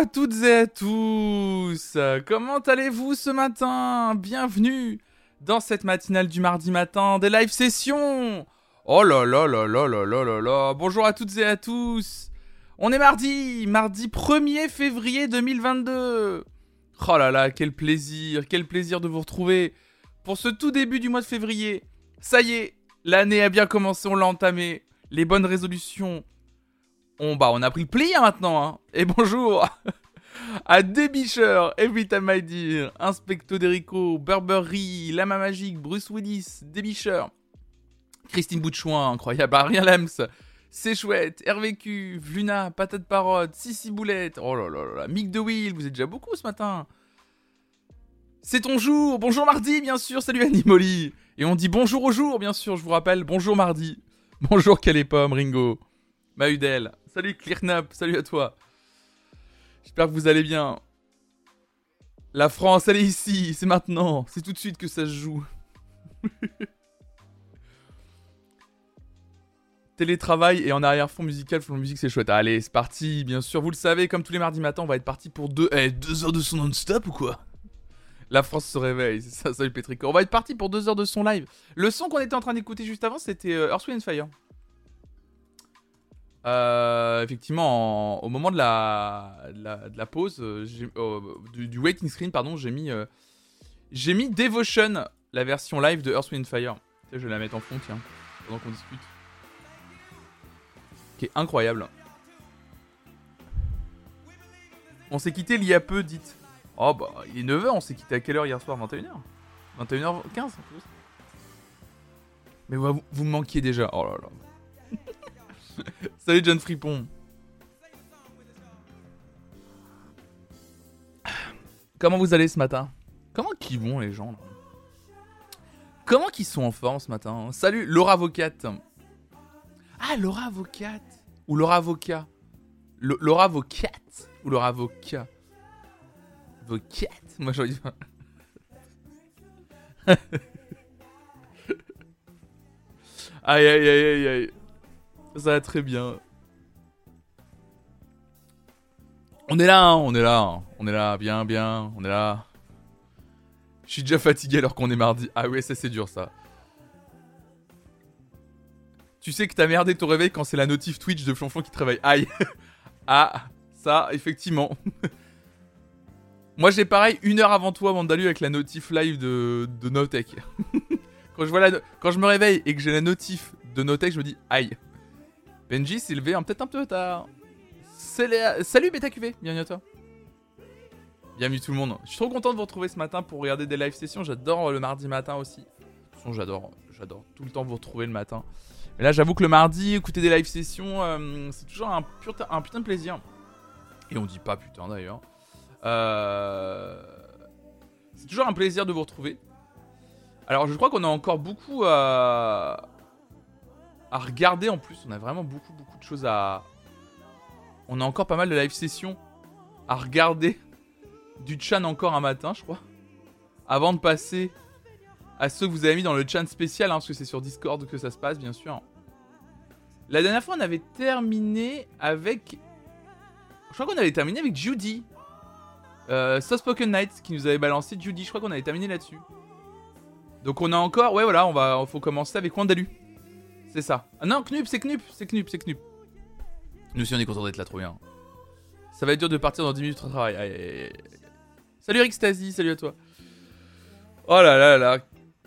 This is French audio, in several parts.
à toutes et à tous. Comment allez-vous ce matin? Bienvenue dans cette matinale du mardi matin des live sessions. Oh là là là là là là là là. Bonjour à toutes et à tous. On est mardi Mardi 1er février 2022 Oh là là, quel plaisir Quel plaisir de vous retrouver pour ce tout début du mois de février. Ça y est, l'année a bien commencé, on l'a entamé. Les bonnes résolutions on, bah, on a pris le pli hein, maintenant. Hein. Et bonjour à Débisher, Everytime I Dear, Inspecto Derico, Burberry, Lama Magique, Bruce Willis, Débisher, Christine Boutchouin, incroyable, Ariel Lems, C'est chouette, RVQ, Vluna, Patate Parode, Sissi Boulette, oh là là là, Mick de Will, vous êtes déjà beaucoup ce matin. C'est ton jour, bonjour mardi bien sûr, salut Animoli. Et on dit bonjour au jour bien sûr, je vous rappelle, bonjour mardi. Bonjour Pomme, Ringo, Mahudel, Salut Clearnap, salut à toi. J'espère que vous allez bien. La France, elle est ici, c'est maintenant, c'est tout de suite que ça se joue. Télétravail et en arrière-fond musical, fond musique, c'est chouette. Allez, c'est parti, bien sûr. Vous le savez, comme tous les mardis matins, on va être parti pour deux, eh, deux heures de son non-stop ou quoi? La France se réveille, c'est ça, salut Pétrico. On va être parti pour deux heures de son live. Le son qu'on était en train d'écouter juste avant, c'était euh, Earth, Wind Fire. Euh, effectivement, au moment de la, de la, pause, euh, euh, du, waiting screen, pardon, j'ai mis, j'ai mis Devotion, la version live de Earth, Wind Fire. Je vais la mettre en fond, tiens, pendant qu'on discute. Qui est incroyable. On s'est quitté il y a peu, dites. Oh bah, il est 9h, on s'est quitté à quelle heure hier soir? 21h 21h15 en plus. Mais vous, vous me manquiez déjà. Oh là là. Salut John Fripon. Comment vous allez ce matin? Comment qu'ils vont les gens là? Comment qu'ils sont en forme ce matin? Salut Laura Avocate. Ah Laura Avocate ou Laura Avocat Laura Avocate ou Laura Avocat Avocate Moi j'aurais dit aïe aïe aïe aïe aïe. Ça va très bien. On est là, hein, on est là, hein. on est là, bien, bien, on est là. Je suis déjà fatigué alors qu'on est mardi. Ah ouais, ça c'est dur ça. Tu sais que t'as merdé ton réveil quand c'est la notif Twitch de Flonflon qui te réveille. Aïe. ah, ça, effectivement. Moi j'ai pareil une heure avant toi, Mandalu, avec la notif live de, de Notech. quand, je quand je me réveille et que j'ai la notif de Notech, je me dis aïe. Benji s'est levé peut-être un peu tard. Salut BetaQV, bienvenue à toi. Bienvenue tout le monde. Je suis trop content de vous retrouver ce matin pour regarder des live sessions. J'adore le mardi matin aussi. De toute façon, j'adore, j'adore tout le temps vous retrouver le matin. Mais là, j'avoue que le mardi, écouter des live sessions, euh, c'est toujours un, un, putain de plaisir. Et on dit pas putain d'ailleurs. Euh, c'est toujours un plaisir de vous retrouver. Alors, je crois qu'on a encore beaucoup à, à regarder en plus. On a vraiment beaucoup, beaucoup de choses à. On a encore pas mal de live sessions à regarder. Du chan encore un matin, je crois. Avant de passer à ceux que vous avez mis dans le chan spécial, hein, parce que c'est sur Discord que ça se passe, bien sûr. La dernière fois, on avait terminé avec. Je crois qu'on avait terminé avec Judy. Euh, Soft Spoken qui nous avait balancé Judy. Je crois qu'on avait terminé là-dessus. Donc on a encore. Ouais, voilà, on va. Faut commencer avec Wandalu. C'est ça. Ah non, Knup, c'est Knup, c'est Knup, c'est Knup. Nous aussi, on est content d'être là, trop bien. Ça va être dur de partir dans 10 minutes de travail. Salut Rick Stasi, salut à toi. Oh là là là.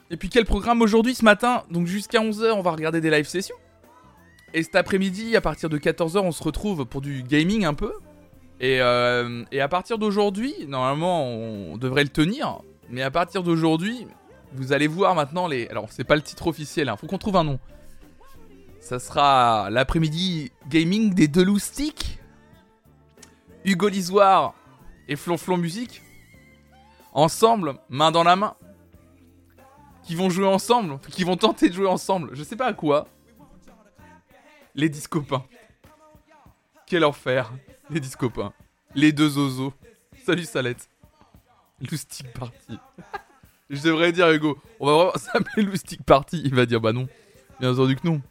Et puis quel programme aujourd'hui ce matin? Donc jusqu'à 11h, on va regarder des live sessions. Et cet après-midi, à partir de 14h, on se retrouve pour du gaming un peu. Et, euh, et à partir d'aujourd'hui, normalement, on devrait le tenir. Mais à partir d'aujourd'hui, vous allez voir maintenant les. Alors, c'est pas le titre officiel, hein. faut qu'on trouve un nom. Ça sera l'après-midi gaming des deux loustiques. Hugo Lisoire et Flonflon Musique. Ensemble, main dans la main. Qui vont jouer ensemble. Qui vont tenter de jouer ensemble. Je sais pas à quoi. Les discopains. Quel enfer. Les discopains. Les deux osos. Salut Salette. Loustic Party. Je devrais dire Hugo. On va vraiment s'appeler Loustic Party. Il va dire bah non. Bien entendu que non.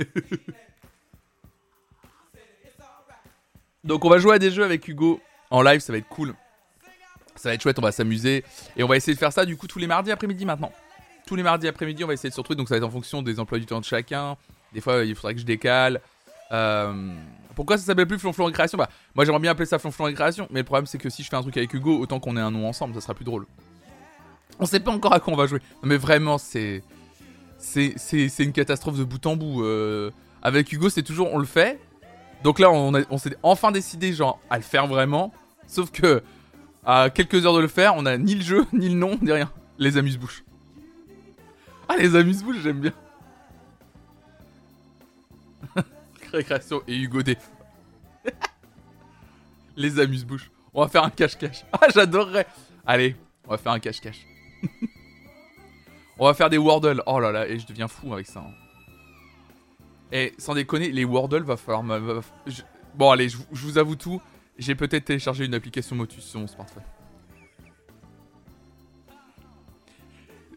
Donc on va jouer à des jeux avec Hugo en live, ça va être cool. Ça va être chouette, on va s'amuser. Et on va essayer de faire ça du coup tous les mardis après-midi maintenant. Tous les mardis après-midi, on va essayer de se retrouver. Donc ça va être en fonction des emplois du temps de chacun. Des fois, il faudrait que je décale. Euh, pourquoi ça s'appelle plus Flonflon Récréation Bah, moi j'aimerais bien appeler ça Flonflon Récréation. Mais le problème, c'est que si je fais un truc avec Hugo, autant qu'on ait un nom ensemble, ça sera plus drôle. On sait pas encore à quoi on va jouer. mais vraiment, c'est. C'est une catastrophe de bout en bout. Euh, avec Hugo, c'est toujours on le fait. Donc là, on, s'est enfin décidé, genre, à le faire vraiment. Sauf que, à quelques heures de le faire, on a ni le jeu, ni le nom, ni rien. Les amuse-bouches. Ah, les amuse-bouches, j'aime bien. Récréation et Hugo D. les amuse-bouches. On va faire un cache-cache. Ah, j'adorerais. Allez, on va faire un cache-cache. On va faire des Wordle. Oh là là, et je deviens fou avec ça. Hein. Et sans déconner, les Wordle va falloir. Bon, allez, je, vous avoue tout. J'ai peut-être téléchargé une application Motus sur mon smartphone.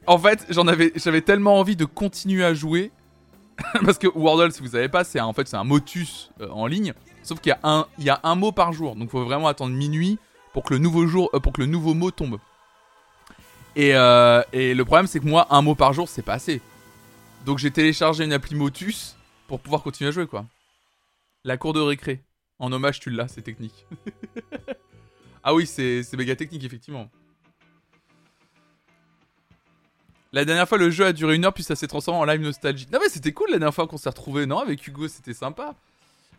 En fait, avais, j'avais tellement envie de continuer à jouer parce que Wordle, si vous savez pas, c'est en fait c'est un Motus euh, en ligne. Sauf qu'il y a un, y a un mot par jour, donc il faut vraiment attendre minuit pour que le nouveau jour, euh, pour que le nouveau mot tombe. Et, euh, et le problème, c'est que moi, un mot par jour, c'est pas assez. Donc j'ai téléchargé une appli Motus pour pouvoir continuer à jouer, quoi. La cour de récré. En hommage, tu l'as, c'est technique. ah oui, c'est méga technique, effectivement. La dernière fois, le jeu a duré une heure, puis ça s'est transformé en live nostalgie. Non, mais c'était cool la dernière fois qu'on s'est retrouvé, non Avec Hugo, c'était sympa.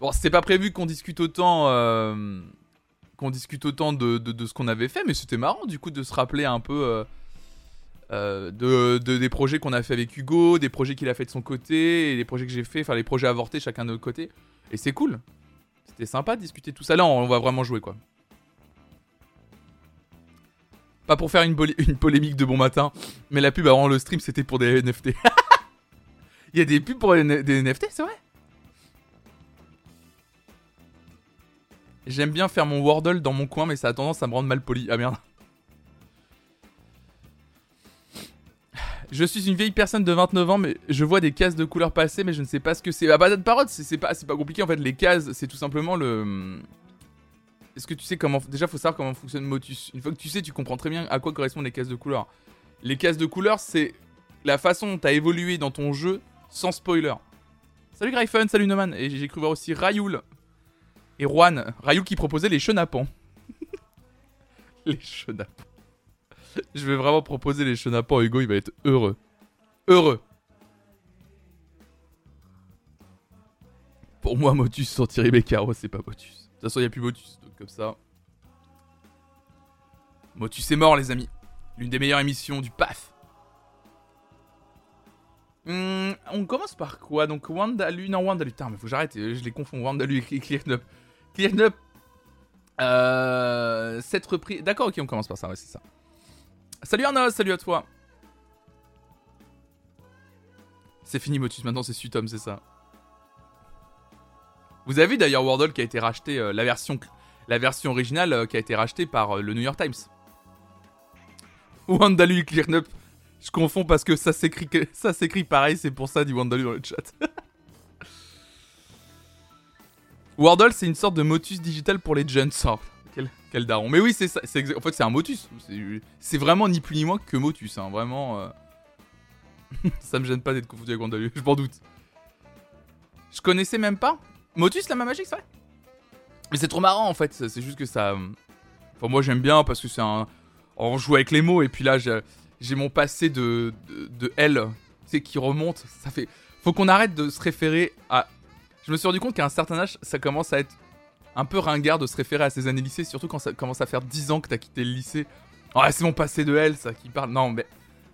Bon, c'était pas prévu qu'on discute autant. Euh, qu'on discute autant de, de, ce qu'on avait fait, mais c'était marrant, du coup, de se rappeler un peu. Euh, euh, de, des projets qu'on a fait avec Hugo, des projets qu'il a fait de son côté, et des projets que j'ai fait, enfin les projets avortés chacun de notre côté. Et c'est cool. C'était sympa de discuter tout ça. Là, on va vraiment jouer quoi. Pas pour faire une, une polémique de bon matin, mais la pub avant le stream c'était pour des NFT. Il y a des pubs pour des NFT, c'est vrai J'aime bien faire mon Wordle dans mon coin, mais ça a tendance à me rendre mal poli. Ah merde. Je suis une vieille personne de 29 ans, mais je vois des cases de couleurs passer, mais je ne sais pas ce que c'est. Ah bah, parole, c'est pas, compliqué en fait. Les cases, c'est tout simplement le. Est-ce que tu sais comment. Déjà, faut savoir comment fonctionne Motus. Une fois que tu sais, tu comprends très bien à quoi correspondent les cases de couleurs. Les cases de couleurs, c'est la façon dont t'as évolué dans ton jeu sans spoiler. Salut Gryphon, salut Noman. Et j'ai cru voir aussi Rayoul et Juan. Rayoul qui proposait les chenapans. les chenapans. Je vais vraiment proposer les chenapans Hugo, il va être heureux. Heureux. Pour moi, Motus sans Thierry Beccaro, c'est pas Motus. De toute façon, il n'y a plus Motus, donc comme ça. Motus est mort, les amis. L'une des meilleures émissions du PAF. Hmm, on commence par quoi? Donc Wandalu, non Wandalu, putain mais faut que j'arrête, je les confonds, Wandalu et Clearnup. Clearnup, euh, cette reprise, d'accord ok on commence par ça, ouais c'est ça. Salut Arnaud, salut à toi. C'est fini Motus, maintenant c'est Sutom, c'est ça. Vous avez vu d'ailleurs Wordle qui a été racheté, euh, la, version, originale euh, qui a été rachetée par euh, le New York Times. Wandalu Clearnup. Je confonds parce que ça s'écrit pareil, c'est pour ça dit Wandalu dans le chat. Wordle c'est une sorte de Motus digital pour les jeunes. Quel, daron. Mais oui, c'est ça. En fait, c'est un Motus. C'est vraiment ni plus ni moins que Motus. Hein. Vraiment. Euh. ça me gêne pas d'être confondu avec Wandalu, je m'en doute. Je connaissais même pas. Motus, la main magique, c'est vrai? Mais c'est trop marrant en fait. C'est juste que ça. Euh, enfin, moi j'aime bien parce que c'est un. On joue avec les mots et puis là j'ai mon passé de, de, de L, tu qui remonte. Ça fait. Faut qu'on arrête de se référer à. Je me suis rendu compte qu'à un certain âge, ça commence à être un peu ringard de se référer à ses années lycée, surtout quand ça commence à faire 10 ans que t'as quitté le lycée. Oh, c'est mon passé de L, ça qui parle. Non, mais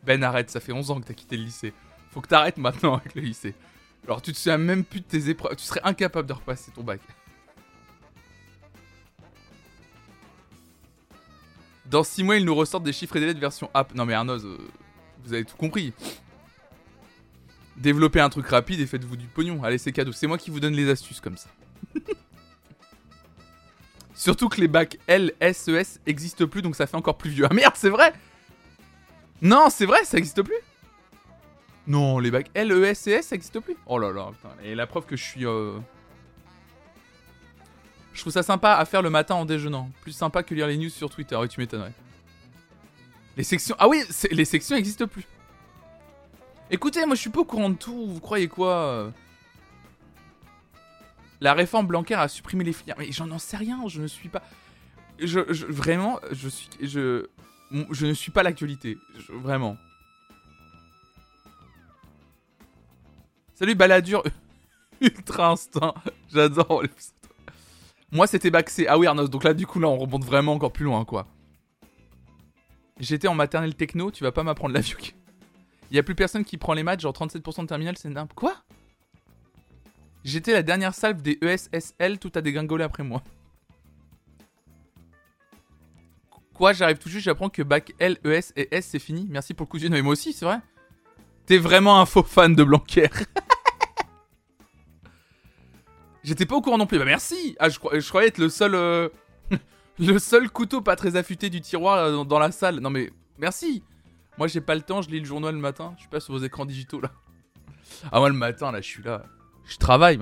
Ben, arrête, ça fait 11 ans que t'as quitté le lycée. Faut que t'arrêtes maintenant avec le lycée. Alors, tu te souviens même plus de tes épreuves. Tu serais incapable de repasser ton bac. Dans 6 mois, ils nous ressortent des chiffres et des lettres version app. Non, mais Arnoz, euh, vous avez tout compris. Développez un truc rapide et faites-vous du pognon. Allez, c'est cadeau. C'est moi qui vous donne les astuces comme ça. Surtout que les bacs L, S, E, S existent plus, donc ça fait encore plus vieux. Ah merde, c'est vrai Non, c'est vrai, ça existe plus Non, les bacs L, E, S et S, ça existe plus. Oh là là, putain. Et la preuve que je suis... Euh... Je trouve ça sympa à faire le matin en déjeunant. Plus sympa que lire les news sur Twitter. Oui, tu m'étonnerais. Les sections. Ah oui, les sections n'existent plus. Écoutez, moi je suis pas au courant de tout. Vous croyez quoi euh La réforme Blanquer a supprimé les filières. Mais j'en sais rien. Je ne suis pas. Je, vraiment, je suis. Je, je ne suis pas l'actualité. Vraiment. Salut Baladur. Ultra instinct. J'adore les moi, c'était Baxé. Ah oui, Arnaud. Donc là, du coup, là, on remonte vraiment encore plus loin, quoi. J'étais en maternelle techno, tu vas pas m'apprendre la vue. Il y a plus personne qui prend les matchs, genre 37% de terminal, c'est n'importe Quoi? J'étais la dernière salve des ESSL, tout a dégringolé après moi. Quoi, j'arrive tout juste, j'apprends que bac L, ES et S c'est fini. Merci pour le coup Mais moi aussi, c'est vrai. T'es vraiment un faux fan de Blanquer. J'étais pas au courant non plus. Bah merci. Ah, je, croyais être le seul, euh, le seul couteau pas très affûté du tiroir euh, dans, la salle. Non mais merci. Moi j'ai pas le temps. Je lis le journal le matin. Je suis pas sur vos écrans digitaux là. Ah moi le matin là, je suis là. Je travaille.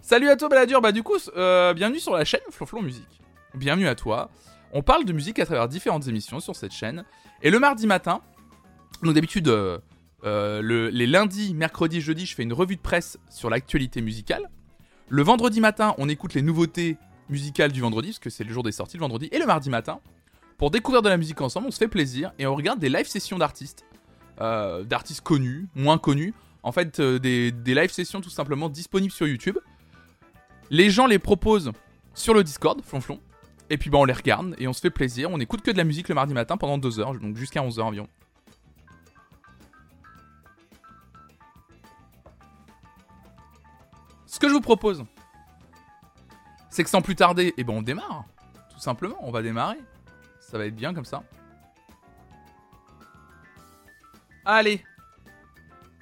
Salut à toi Baladur. Bah du coup, euh, bienvenue sur la chaîne Flonflon Musique. Bienvenue à toi. On parle de musique à travers différentes émissions sur cette chaîne. Et le mardi matin, donc d'habitude. Euh, les lundis, mercredis, jeudi, je fais une revue de presse sur l'actualité musicale. Le vendredi matin, on écoute les nouveautés musicales du vendredi, parce que c'est le jour des sorties le vendredi. Et le mardi matin, pour découvrir de la musique ensemble, on se fait plaisir et on regarde des live sessions d'artistes. Euh, d'artistes connus, moins connus. En fait, euh, des, live sessions tout simplement disponibles sur YouTube. Les gens les proposent sur le Discord, flonflon. Et puis bah, on les regarde et on se fait plaisir. On écoute que de la musique le mardi matin pendant 2 heures, donc jusqu'à 11 heures environ. Ce que je vous propose, c'est que sans plus tarder, eh ben on démarre. Tout simplement, on va démarrer. Ça va être bien comme ça. Allez.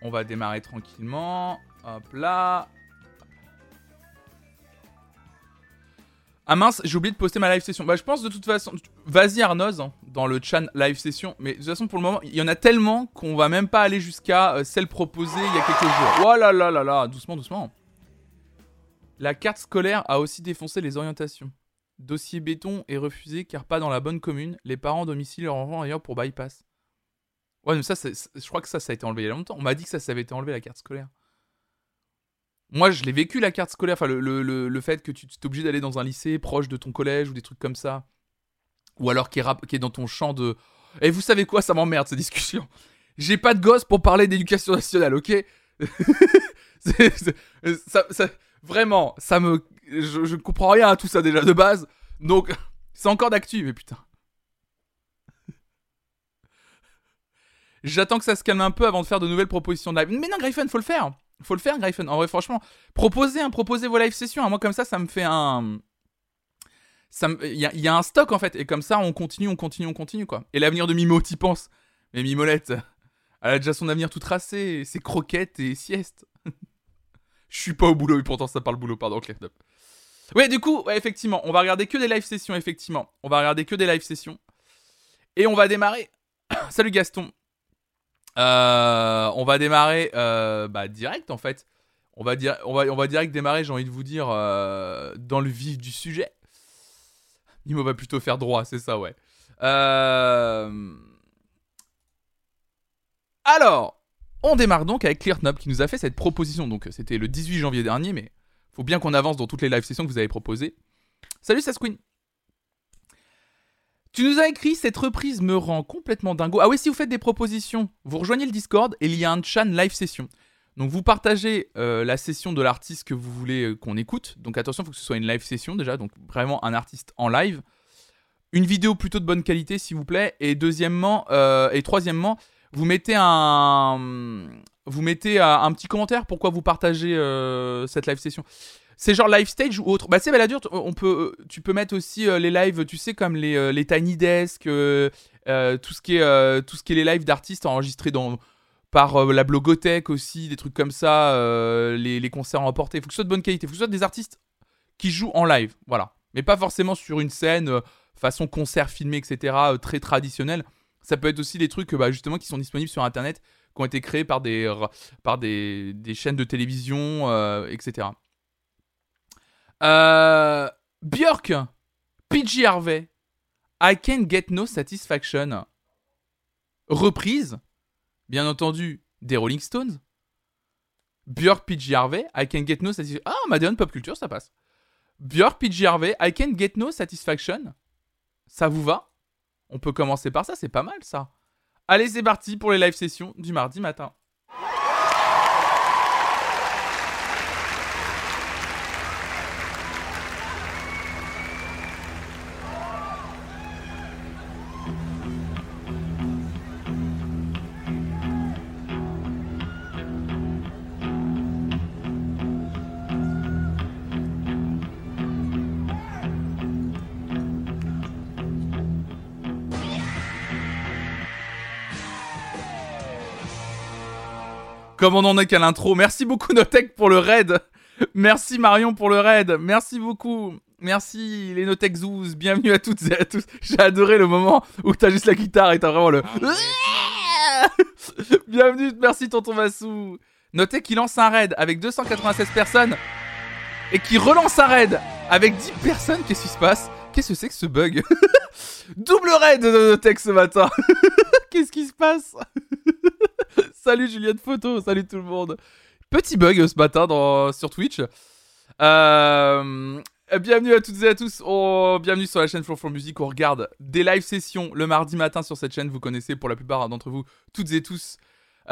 On va démarrer tranquillement. Hop là. Ah mince, j'ai oublié de poster ma live session. Bah je pense de toute façon... Vas-y Arnoz, hein, dans le chan live session. Mais de toute façon pour le moment, il y en a tellement qu'on va même pas aller jusqu'à euh, celle proposée il y a quelques jours. Oh là là là là, doucement, doucement. La carte scolaire a aussi défoncé les orientations. Dossier béton est refusé car pas dans la bonne commune. Les parents domicilient leur enfant ailleurs pour bypass. Ouais, mais ça, je crois que ça, ça a été enlevé il y a longtemps. On m'a dit que ça, ça avait été enlevé la carte scolaire. Moi, je l'ai vécu la carte scolaire. Enfin, le, fait que tu es obligé d'aller dans un lycée proche de ton collège ou des trucs comme ça. Ou alors qui est, qui est dans ton champ de. Et vous savez quoi, ça m'emmerde ces discussions. J'ai pas de gosse pour parler d'éducation nationale, ok? Vraiment, ça me. Je, je comprends rien à tout ça déjà de base. Donc, c'est encore d'actu, mais putain. J'attends que ça se calme un peu avant de faire de nouvelles propositions de live. Mais non, Gryphon, faut le faire. Faut le faire, Gryphon. En vrai, franchement, proposez, hein, proposez vos live sessions. Moi, comme ça, ça me fait un. Il y, a un stock en fait. Et comme ça, on continue, on continue, on continue quoi. Et l'avenir de Mimo, t'y penses? Mais Mimolette, elle a déjà son avenir tout tracé. C'est croquettes et sieste. Je suis pas au boulot, et pourtant ça parle boulot, pardon, Up. Ouais, du coup, ouais, effectivement, on va regarder que des live sessions, effectivement. On va regarder que des live sessions. Et on va démarrer. Salut Gaston. Euh, on va démarrer euh, bah, direct en fait. On va, dire, on, va, on va direct démarrer, j'ai envie de vous dire, euh, dans le vif du sujet. Nimo va plutôt faire droit, c'est ça, ouais. Alors, on démarre donc avec ClearNob qui nous a fait cette proposition. Donc c'était le 18 janvier dernier, mais faut bien qu'on avance dans toutes les live sessions que vous avez proposées. Salut Sasquin. Tu nous as écrit cette reprise me rend complètement dingo. Ah oui, si vous faites des propositions, vous rejoignez le Discord et il y a un chan live session. Donc vous partagez euh, la session de l'artiste que vous voulez euh, qu'on écoute. Donc attention, il faut que ce soit une live session déjà, donc vraiment un artiste en live. Une vidéo plutôt de bonne qualité, s'il vous plaît. Et deuxièmement, euh, et troisièmement, vous mettez un, vous mettez un petit commentaire pourquoi vous partagez cette live session? C'est genre live stage ou autre. Bah c'est Baladur, on peut, tu peux mettre aussi euh, les lives, tu sais comme les, euh, les Tiny Desk, tout ce qui est tout ce qui est les lives d'artistes enregistrés dans par la blogothèque aussi, des trucs comme ça, les, les, concerts emportés. Il faut que ce soit de bonne qualité, il faut que ce soit des artistes qui jouent en live, voilà. Mais pas forcément sur une scène façon concert filmé, etc. très traditionnel. Ça peut être aussi des trucs bah, justement qui sont disponibles sur Internet, qui ont été créés par des, par des, chaînes de télévision, euh, etc. Euh, Björk, PG Harvey, I Can't Get No Satisfaction. Reprise, bien entendu, des Rolling Stones. Björk, PG Harvey, I Can't Get No Satisfaction. Ah, Madeleine Pop Culture, ça passe. Björk, PG Harvey, I Can't Get No Satisfaction. Ça vous va? On peut commencer par ça, c'est pas mal ça. Allez, c'est parti pour les live sessions du mardi matin. Comme on en est qu'à l'intro. Merci beaucoup Notech pour le raid. Merci Marion pour le raid. Merci beaucoup. Merci les Notech Zoos. Bienvenue à toutes et à tous. J'ai adoré le moment où t'as juste la guitare et t'as vraiment le. Bienvenue, merci Tonton Massou. Notez qu'il lance un raid avec 296 personnes et qui relance un raid avec 10 personnes. Qu'est-ce qui se passe? Qu'est-ce que c'est que ce bug? Double raid de Notech ce matin. Qu'est-ce qui se passe Salut Juliette Photo, salut tout le monde. Petit bug ce matin sur Twitch. Euh, bienvenue à toutes et à tous. Oh, bienvenue sur la chaîne Flow for Music. On regarde des live sessions le mardi matin sur cette chaîne. Vous connaissez pour la plupart d'entre vous, toutes et tous,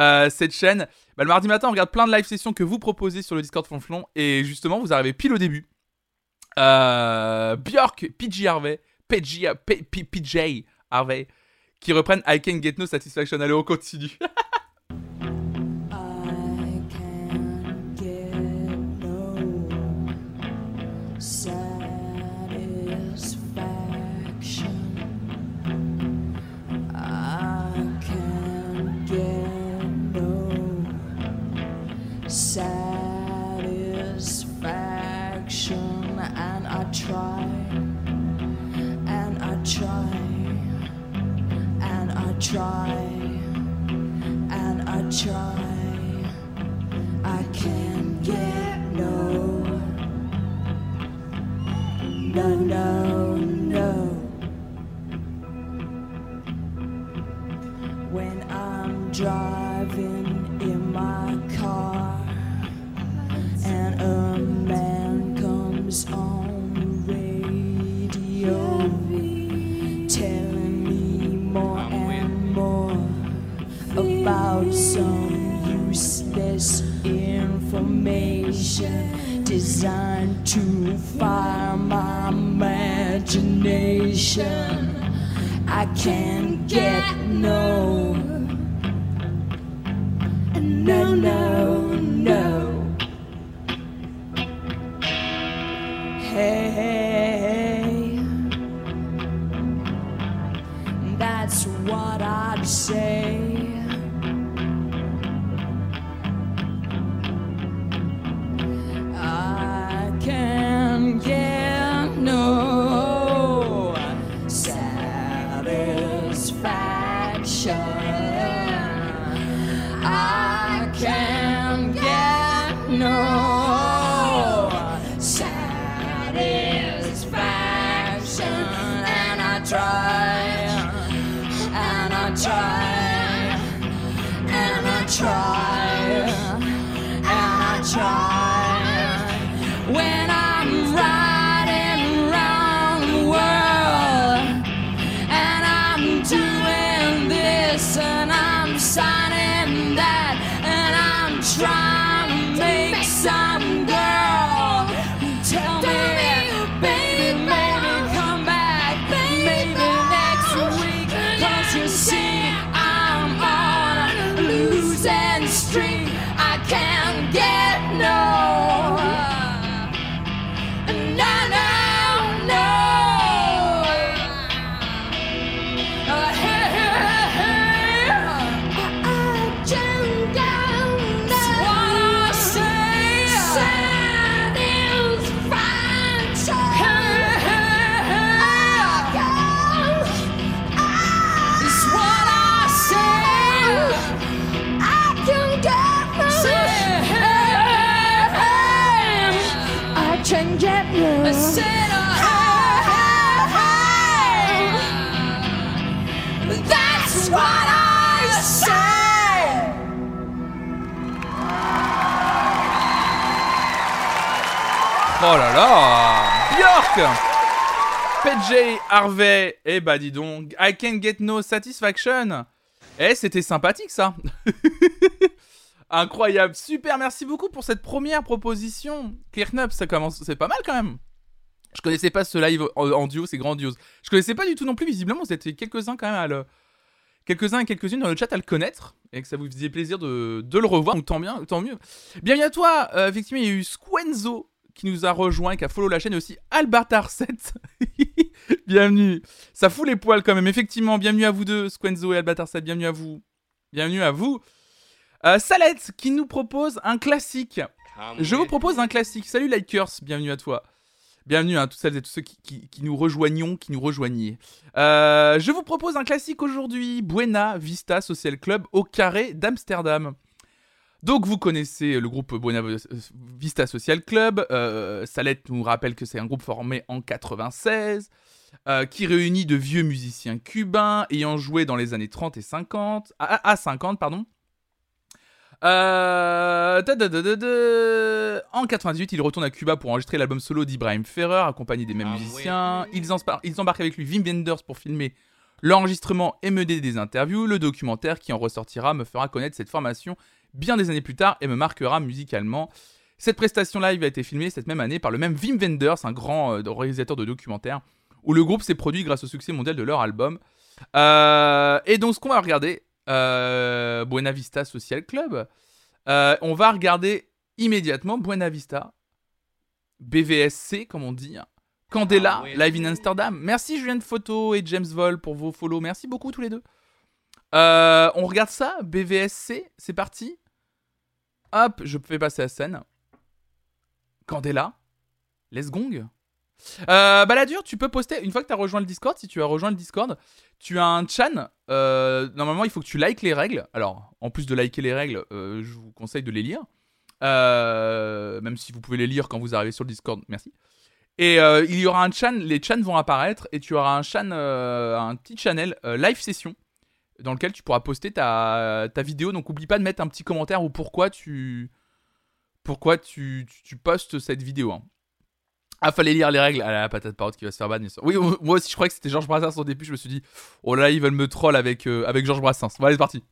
euh, cette chaîne. Bah, le mardi matin, on regarde plein de live sessions que vous proposez sur le Discord Flonflon. Et justement, vous arrivez pile au début. Euh, Björk, PJ Harvey, PJ, PJ Harvey, qui reprennent I Can Get No Satisfaction. Allez, on continue. try and I try. I can't get no, no, no, no. When I'm driving designed to fire my imagination. I can't get no, no, no, no. Hey, hey, Hey, that's what I'd say. PJ Harvey, eh bah dis donc, I can get no satisfaction. Eh, c'était sympathique ça. Incroyable, super, merci beaucoup pour cette première proposition. Clearknup, ça commence, c'est pas mal quand même. Je connaissais pas ce live en, duo, c'est grandiose. Je connaissais pas du tout non plus, visiblement, vous êtes quelques-uns quand même à le... Quelques-uns et quelques-unes dans le chat à le connaître et que ça vous faisait plaisir de, le revoir, donc tant bien, tant mieux. Bienvenue à toi, euh, effectivement, il y a eu Squenzo qui nous a rejoint, qui a follow la chaîne, et aussi Albertar 7. bienvenue. Ça fout les poils quand même, effectivement. Bienvenue à vous deux, Squenzo et Albertar 7. Bienvenue à vous. Bienvenue à vous. Euh, Salette qui nous propose un classique. Je vous propose un classique. Salut Likers, bienvenue à toi. Bienvenue à toutes celles et tous ceux qui, nous rejoignons, qui nous rejoigniez. Euh, je vous propose un classique aujourd'hui, Buena Vista Social Club au carré d'Amsterdam. Donc vous connaissez le groupe Buena Vista Social Club. Euh, Salette nous rappelle que c'est un groupe formé en 96, euh, qui réunit de vieux musiciens cubains ayant joué dans les années 30 et 50, à, 50 pardon. Euh, en 98, il retourne à Cuba pour enregistrer l'album solo d'Ibrahim Ferrer, accompagné des mêmes ah musiciens. Ils, ils embarquent avec lui Wim Wenders pour filmer l'enregistrement et mener des interviews. Le documentaire qui en ressortira me fera connaître cette formation bien des années plus tard et me marquera musicalement. Cette prestation live a été filmée cette même année par le même Wim Wenders, un grand euh, réalisateur de documentaires, où le groupe s'est produit grâce au succès mondial de leur album. Euh, et donc ce qu'on va regarder, euh, Buena Vista Social Club, on va regarder immédiatement Buena Vista, BVSC comme on dit, Candela, ah live in Amsterdam. Merci Julien de Photo et James Vol pour vos follow. Merci beaucoup tous les deux. on regarde ça, BVSC, c'est parti. Hop, je fais passer la scène. Candela. Les gong. Euh, Baladur, tu peux poster, une fois que tu as rejoint le Discord, si tu as rejoint le Discord, tu as un chan. Euh, normalement, il faut que tu likes les règles. Alors, en plus de liker les règles, euh, je vous conseille de les lire. Euh, même si vous pouvez les lire quand vous arrivez sur le Discord, merci. Et il y aura un chan, les chans vont apparaître et tu auras un chan, un petit channel live session dans lequel tu pourras poster ta, ta vidéo. Donc oublie pas de mettre un petit commentaire ou pourquoi tu pourquoi tu, tu, postes cette vidéo. Hein. Ah, fallait lire les règles. Ah la patate parotte qui va se faire bannir. Oui, moi aussi, je crois que c'était Georges Brassens au début. Je me suis dit, oh là, ils veulent me troll avec, euh, avec Georges Brassens. Bon, allez, c'est parti.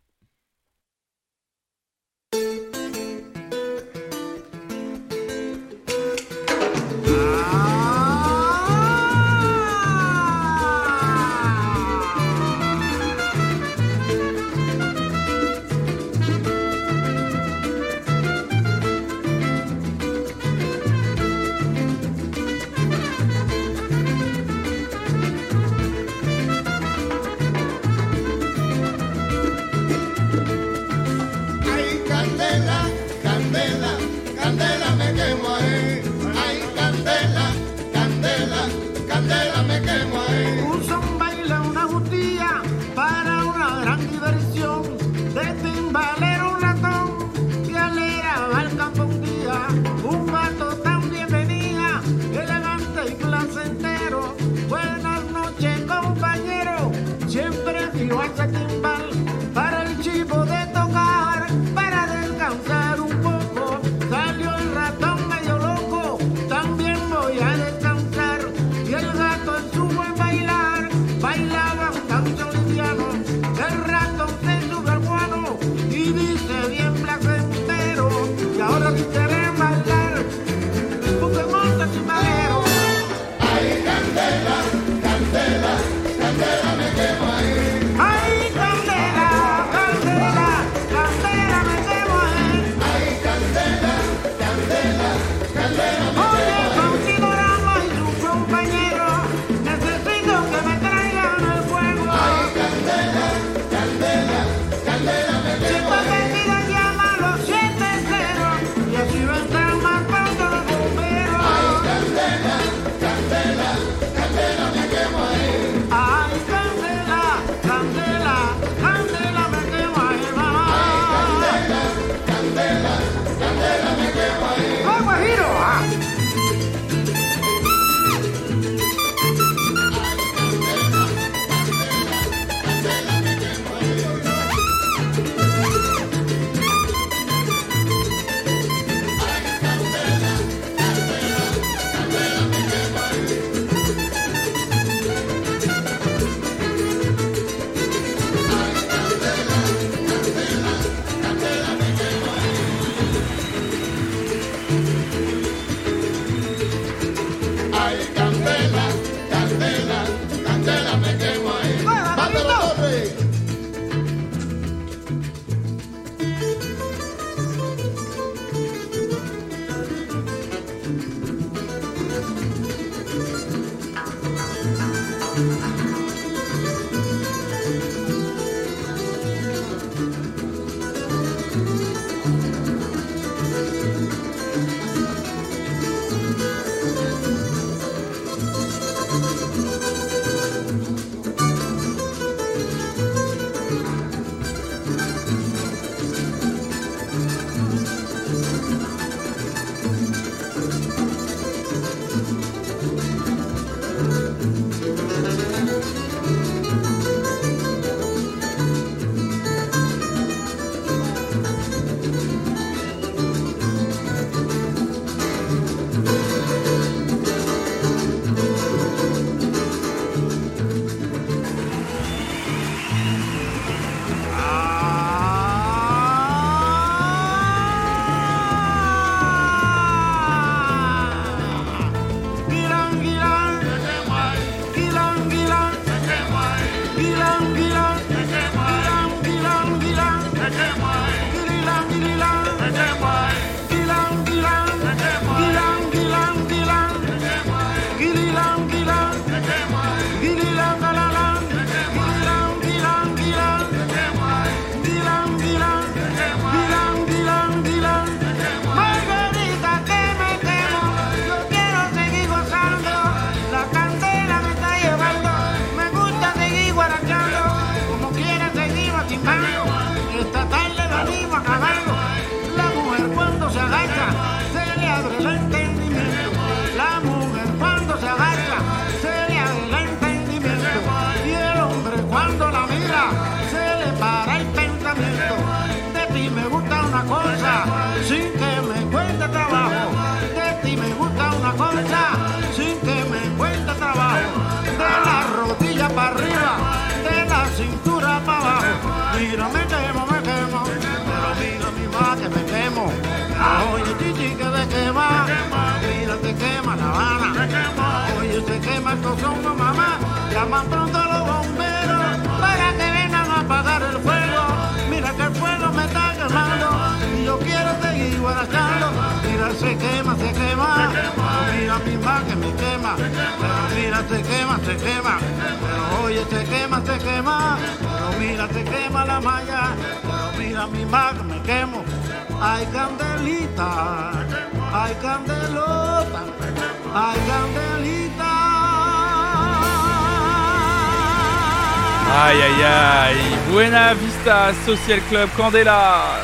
Social Club Candela.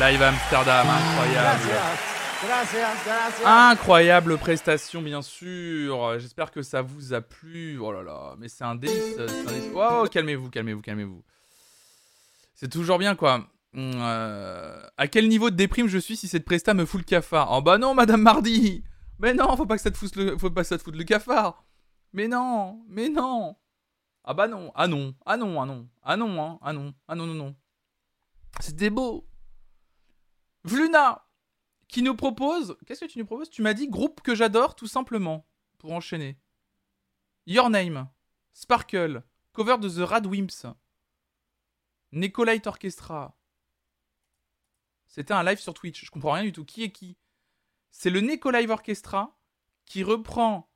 Live Amsterdam, incroyable. Incroyable prestation, bien sûr. J'espère que ça vous a plu. Oh là là, mais c'est un délice. Oh, calmez-vous, calmez-vous, calmez-vous. C'est toujours bien, quoi. Hum, euh, à quel niveau de déprime je suis si cette presta me fout le cafard? Oh bah non, Madame Mardi Mais non, faut pas que ça te foute le, faut pas que ça te foute le cafard Mais non Mais non ah bah non, ah non, ah non, ah non, ah non, hein, ah non, ah non, non, non. C'était beau. Vluna, qui nous propose. Qu'est-ce que tu nous proposes? Tu m'as dit groupe que j'adore, tout simplement, pour enchaîner. Your Name, Sparkle, cover de The Radwimps, Nicolite Orchestra. C'était un live sur Twitch, je comprends rien du tout. Qui est qui? C'est le Nicolite Orchestra qui reprend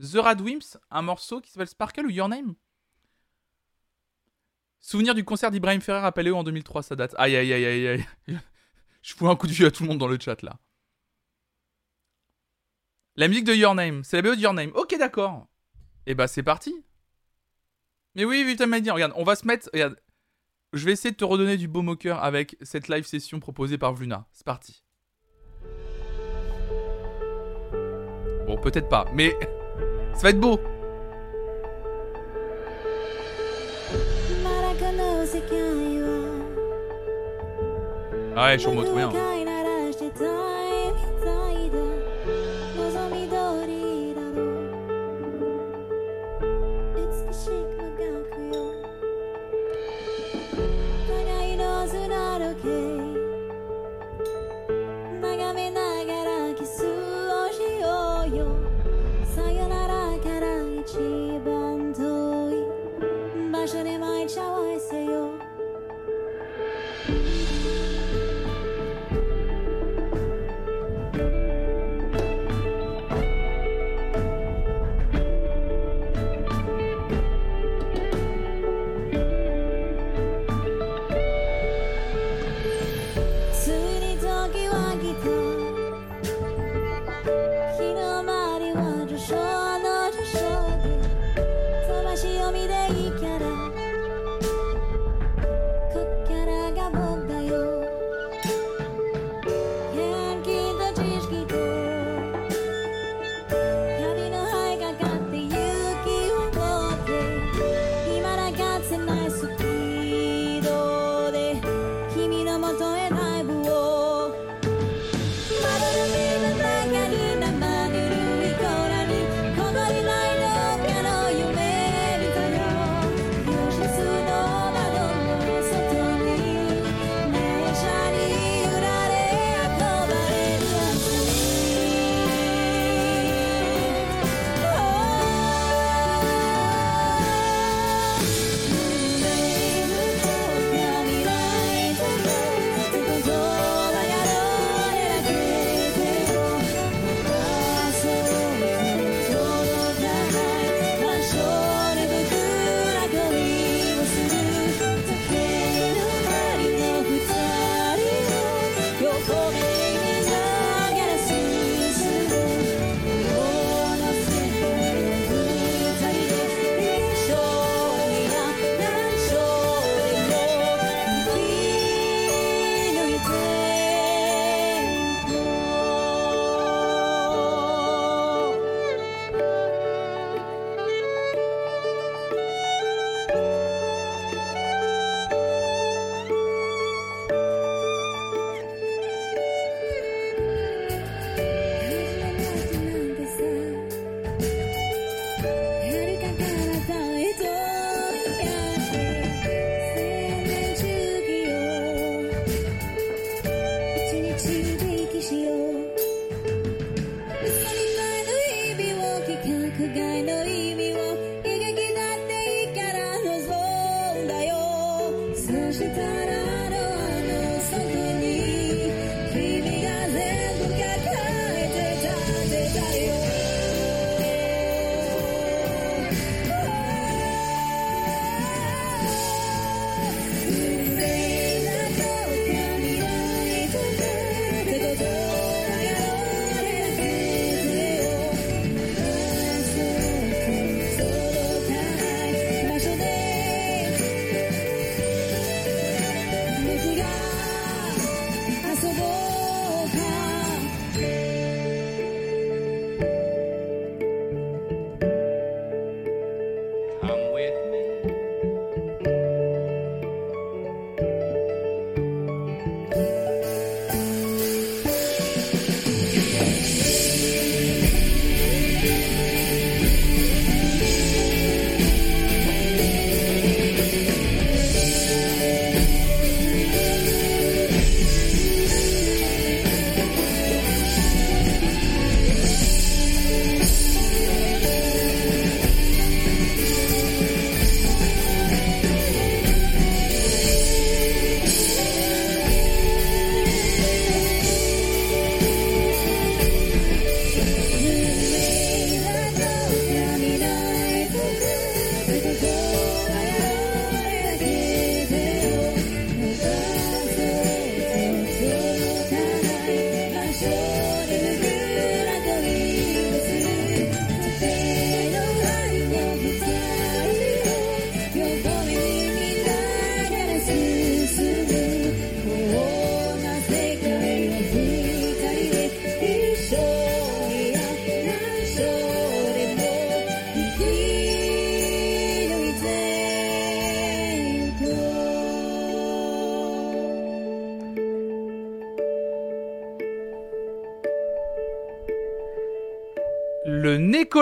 The Radwimps, un morceau qui s'appelle Sparkle ou Your Name? Souvenir du concert d'Ibrahim Ferrer à Paléo en 2003, ça date. Aïe aïe aïe aïe aïe. Je fous un coup de vue à tout le monde dans le chat là. La musique de Your Name, c'est la BO de Your Name. Ok, d'accord. Et eh bah, c'est parti. Mais oui, m'a dit, regarde, on va se mettre. Je vais essayer de te redonner du beau moqueur avec cette live session proposée par Vluna. C'est parti. Bon, peut-être pas, mais ça va être beau. Ouais, je suis trop bien.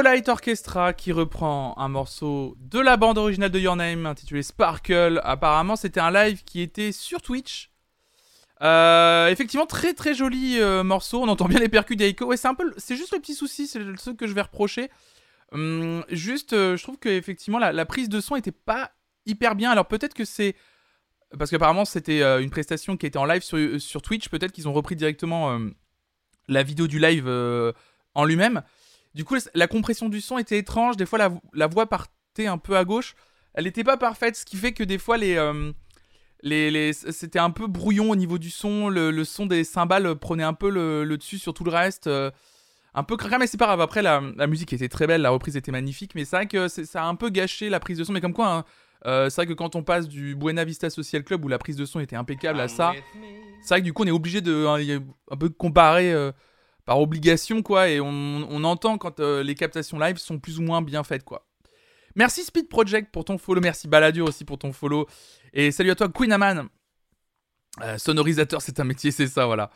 Light Orchestra qui reprend un morceau de la bande originale de Your Name intitulé Sparkle. Apparemment, c'était un live qui était sur Twitch. Euh, effectivement, très très joli euh, morceau. On entend bien les percus d'Aiko. Ouais, c'est un peu, c'est juste le petit souci, c'est ce que je vais reprocher. Hum, juste, euh, je trouve que effectivement la, la, prise de son était pas hyper bien. Alors peut-être que c'est parce qu'apparemment c'était une prestation qui était en live sur, sur Twitch. Peut-être qu'ils ont repris directement la vidéo du live en lui-même. Du coup, la compression du son était étrange. Des fois, la, voix partait un peu à gauche. Elle n'était pas parfaite, ce qui fait que des fois, euh, c'était un peu brouillon au niveau du son. Le, son des cymbales prenait un peu le, dessus sur tout le reste. Euh, un peu cracra, mais c'est pas grave. Après, la, musique était très belle, la reprise était magnifique, mais c'est vrai que ça a un peu gâché la prise de son. Mais comme quoi, hein, euh, c'est vrai que quand on passe du Buena Vista Social Club où la prise de son était impeccable à ça, c'est vrai que du coup, on est obligé de hein, un peu comparer par obligation, quoi, et on, entend quand euh, les captations live sont plus ou moins bien faites, quoi. Merci Speed Project pour ton follow, merci Baladur aussi pour ton follow, et salut à toi Queen Aman. sonorisateur, c'est un métier, c'est ça, voilà.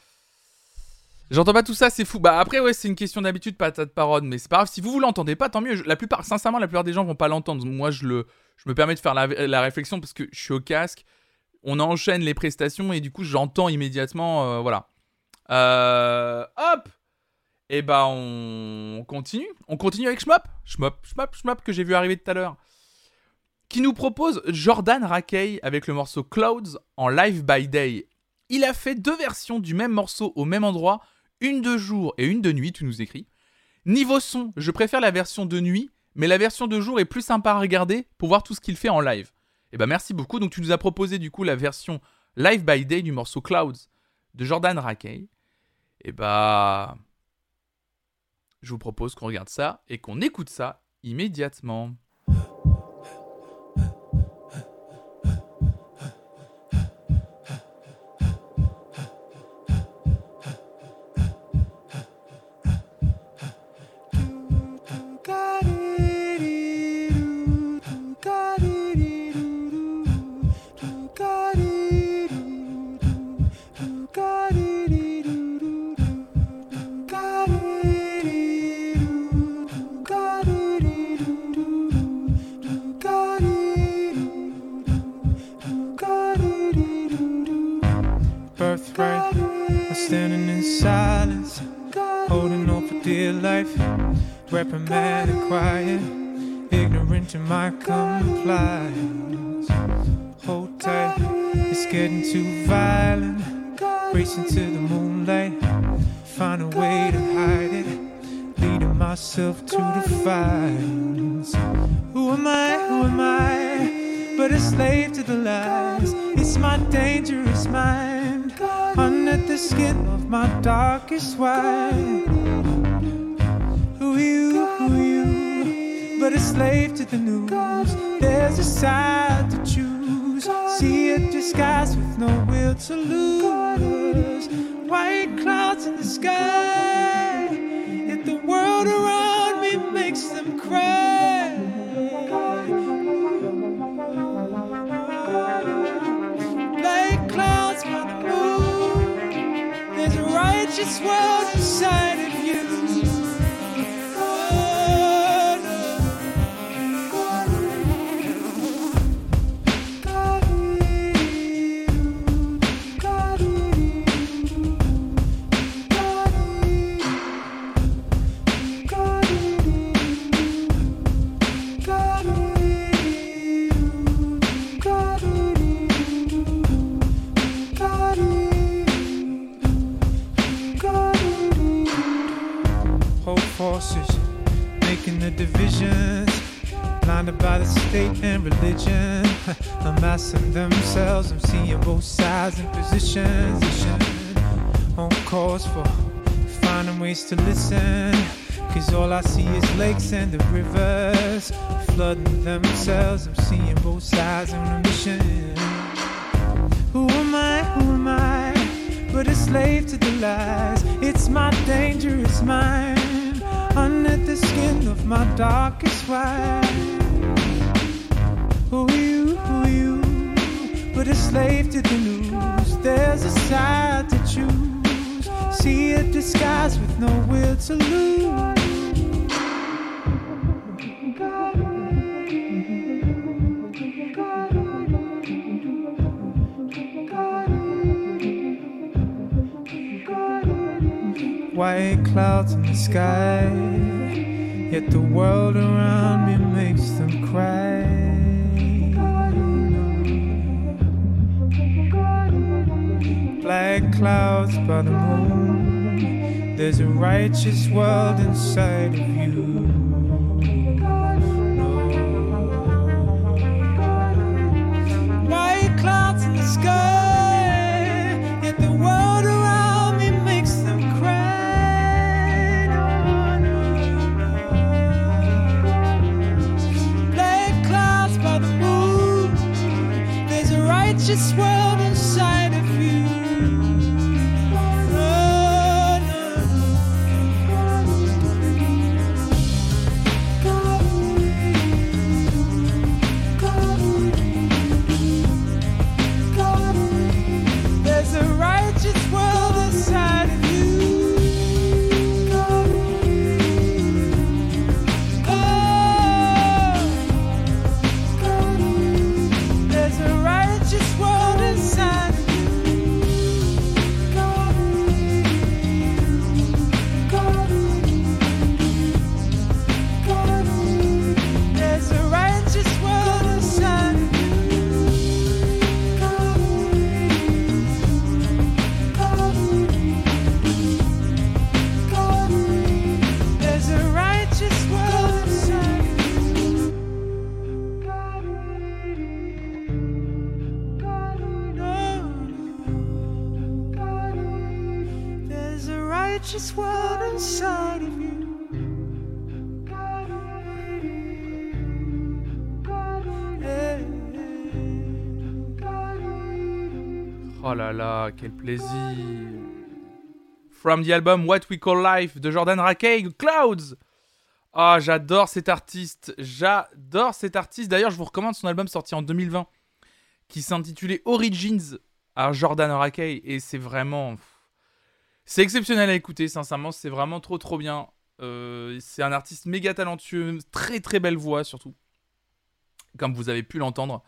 J'entends pas tout ça, c'est fou. Bah après, ouais, c'est une question d'habitude, pas de parole, mais c'est pas grave. Si vous vous l'entendez pas, tant mieux. La plupart, sincèrement, la plupart des gens vont pas l'entendre. Moi, je me permets de faire la, réflexion parce que je suis au casque. On enchaîne les prestations et du coup, j'entends immédiatement, euh, voilà. Euh, hop. Et eh bah on continue. On continue avec Schmop. Schmop, Schmop, Schmop que j'ai vu arriver tout à l'heure. Qui nous propose Jordan Rakey avec le morceau Clouds en live by day. Il a fait deux versions du même morceau au même endroit une de jour et une de nuit, tu nous écris. Niveau son, je préfère la version de nuit, mais la version de jour est plus sympa à regarder pour voir tout ce qu'il fait en live. Et eh ben merci beaucoup. Donc tu nous as proposé du coup la version live by day du morceau Clouds de Jordan Rakey. Et eh bah je vous propose qu'on regarde ça et qu'on écoute ça immédiatement. Righteous world quel plaisir. From the album What We Call Life de Jordan Rakey, Clouds. Ah, j'adore cet artiste. J'adore cet artiste. D'ailleurs, je vous recommande son album sorti en 2020 qui s'intitulait Origins à Jordan Rakey et c'est vraiment c'est exceptionnel à écouter, sincèrement, c'est vraiment trop trop bien. Euh, c'est un artiste méga talentueux, très très belle voix surtout, comme vous avez pu l'entendre.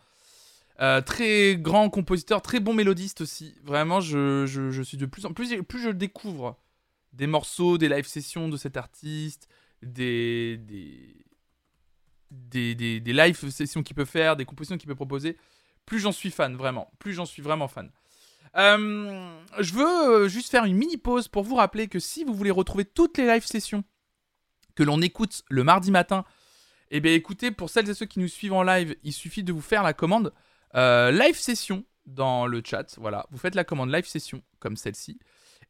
Euh, très grand compositeur, très bon mélodiste aussi. Vraiment, je, je, suis de plus en plus, plus je découvre des morceaux, des live sessions de cet artiste, des, des, des, des, des live sessions qu'il peut faire, des compositions qu'il peut proposer, plus j'en suis fan, vraiment. Plus j'en suis vraiment fan. Euh, je veux juste faire une mini pause pour vous rappeler que si vous voulez retrouver toutes les live sessions que l'on écoute le mardi matin, eh bien écoutez, pour celles et ceux qui nous suivent en live, il suffit de vous faire la commande euh, live session dans le chat. Voilà, vous faites la commande live session comme celle-ci.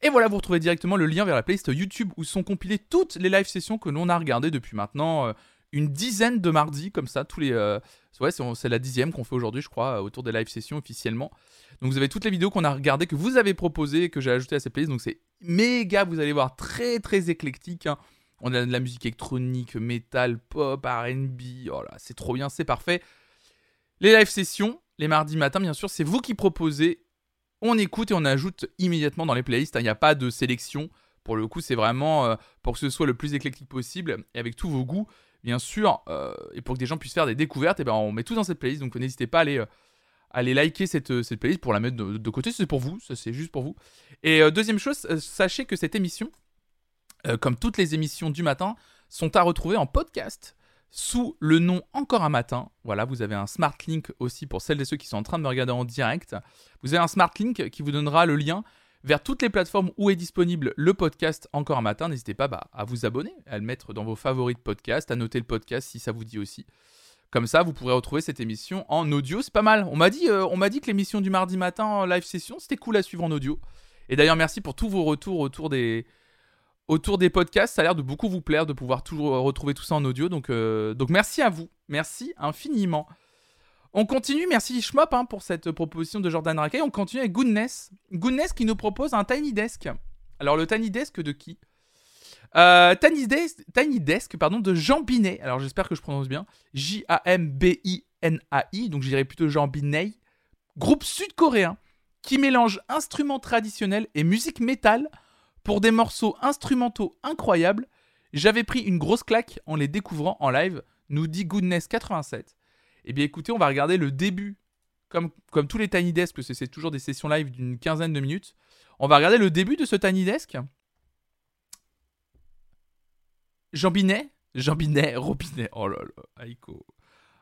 Et voilà, vous retrouvez directement le lien vers la playlist YouTube où sont compilées toutes les live sessions que l'on a regardées depuis maintenant euh, une dizaine de mardis, comme ça, tous les. Euh, ouais, c'est la dixième qu'on fait aujourd'hui, je crois, autour des live sessions officiellement. Donc vous avez toutes les vidéos qu'on a regardées, que vous avez proposées, que j'ai ajoutées à cette playlist. Donc c'est méga, vous allez voir, très très éclectique. hein. On a de la musique électronique, métal, pop, RB. Oh là, c'est trop bien, c'est parfait. Les live sessions, les mardis matins, bien sûr, c'est vous qui proposez. On écoute et on ajoute immédiatement dans les playlists. hein. Il n'y a pas de sélection. Pour le coup, c'est vraiment euh, pour que ce soit le plus éclectique possible et avec tous vos goûts, bien sûr. euh, et pour que des gens puissent faire des découvertes, et ben, on met tout dans cette playlist. Donc n'hésitez pas à aller, euh, liker cette, playlist pour la mettre de, de côté. C'est pour vous, c'est juste pour vous. Et deuxième chose, sachez que cette émission, comme toutes les émissions du matin, sont à retrouver en podcast sous le nom Encore un matin. Voilà, vous avez un smart link aussi pour celles et ceux qui sont en train de me regarder en direct. Vous avez un smart link qui vous donnera le lien vers toutes les plateformes où est disponible le podcast Encore un matin. N'hésitez pas bah, à vous abonner, à le mettre dans vos favoris de podcast, à noter le podcast si ça vous dit aussi. Comme ça, vous pourrez retrouver cette émission en audio. C'est pas mal. On m'a dit, euh, on m'a dit que l'émission du mardi matin live session, c'était cool à suivre en audio. Et d'ailleurs, merci pour tous vos retours autour des, autour des podcasts. Ça a l'air de beaucoup vous plaire de pouvoir toujours retrouver tout ça en audio. Donc, euh, donc merci à vous. Merci infiniment. On continue. Merci Schmop hein, pour cette proposition de Jordan Rakey. On continue avec Goodness. Goodness qui nous propose un Tiny Desk. Alors, le Tiny Desk de qui? Euh, Tiny, Desk, Tiny Desk pardon, de Jean Binet. Alors, j'espère que je prononce bien. J-A-M-B-I-N-A-I. Donc, je dirais plutôt Jean Binet. Groupe sud-coréen qui mélange instruments traditionnels et musique métal pour des morceaux instrumentaux incroyables. J'avais pris une grosse claque en les découvrant en live, nous dit Goodness87. Eh bien écoutez, on va regarder le début, comme, tous les Tiny Desk, c'est toujours des sessions live d'une quinzaine de minutes. On va regarder le début de ce Tiny Desk. Jean Binet Jean Binet, Robinet, oh là là, Aiko.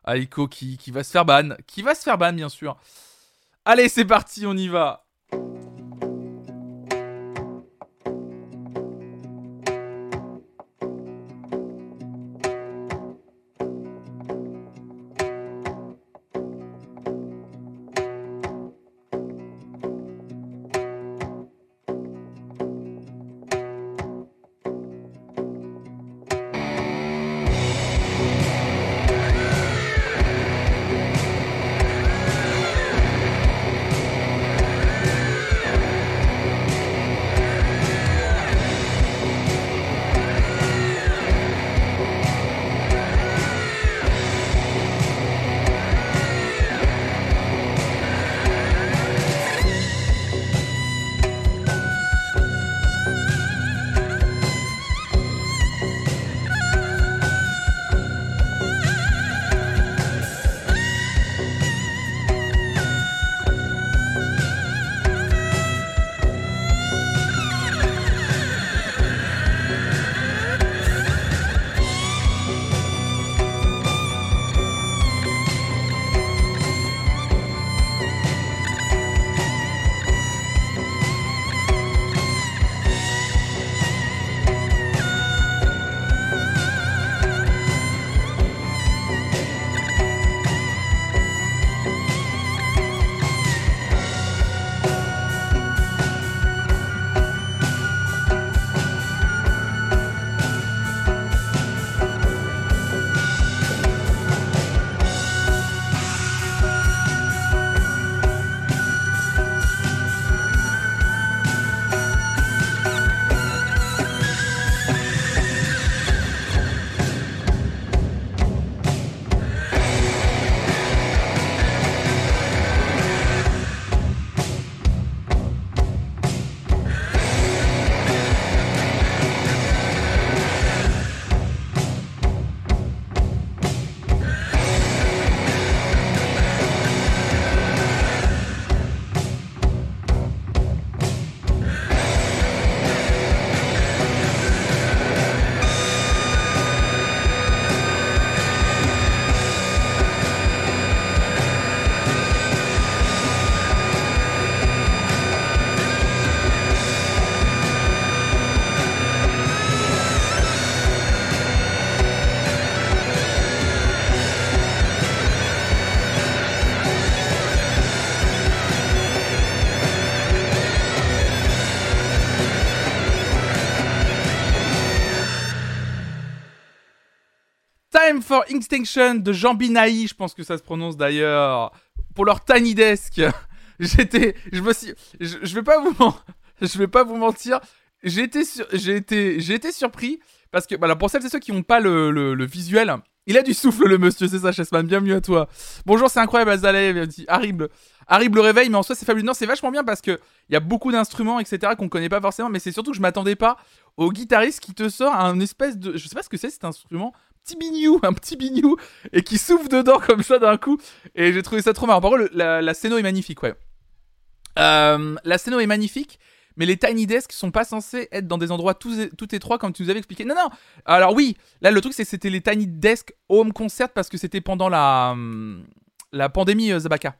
Aiko qui, qui va se faire ban, qui va se faire ban bien sûr. Allez, c'est parti, on y va. Time for Extinction de Jean Binaï, je pense que ça se prononce d'ailleurs, pour leur Tiny Desk. J'étais, je me suis, je, vais pas vous, je vais pas vous mentir, j'ai été, j'ai été, j'ai été surpris parce que, voilà, pour celles et ceux qui n'ont pas le, le, visuel, il a du souffle le monsieur, c'est ça, Chessman, bienvenue à toi. Bonjour, c'est incroyable, Azaleh, horrible, horrible réveil, mais en soi c'est fabuleux. Non, c'est vachement bien parce que il y a beaucoup d'instruments, etc. qu'on connaît pas forcément, mais c'est surtout que je m'attendais pas au guitariste qui te sort un espèce de, je sais pas ce que c'est, cet instrument, petit bignou, un petit bignou, et qui souffle dedans comme ça d'un coup. Et j'ai trouvé ça trop marrant. Par contre, la, la est magnifique, ouais. Euh, la scéno est magnifique, mais les tiny desks sont pas censés être dans des endroits tout, tout étroits comme tu nous avais expliqué. Non, non. Alors oui, là le truc c'est que c'était les tiny desks home concert parce que c'était pendant la hum, la pandémie euh, Zabaka.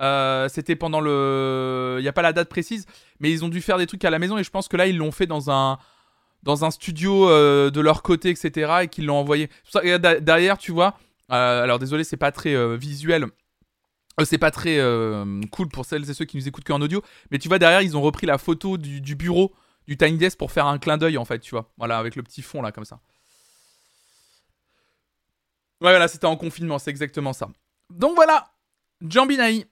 Euh, c'était pendant le, il y a pas la date précise, mais ils ont dû faire des trucs à la maison et je pense que là ils l'ont fait dans un dans un studio euh, de leur côté, etc. et qu'ils l'ont envoyé. Derrière, tu vois. euh, alors désolé, c'est pas très euh, visuel. C'est pas très cool pour celles et ceux qui nous écoutent qu'en audio. Mais tu vois, derrière, ils ont repris la photo du, bureau du Tiny Desk pour faire un clin d'œil, en fait, tu vois. Voilà, avec le petit fond, là, comme ça. Ouais, voilà, c'était en confinement, c'est exactement ça. Donc voilà, Jambinaï.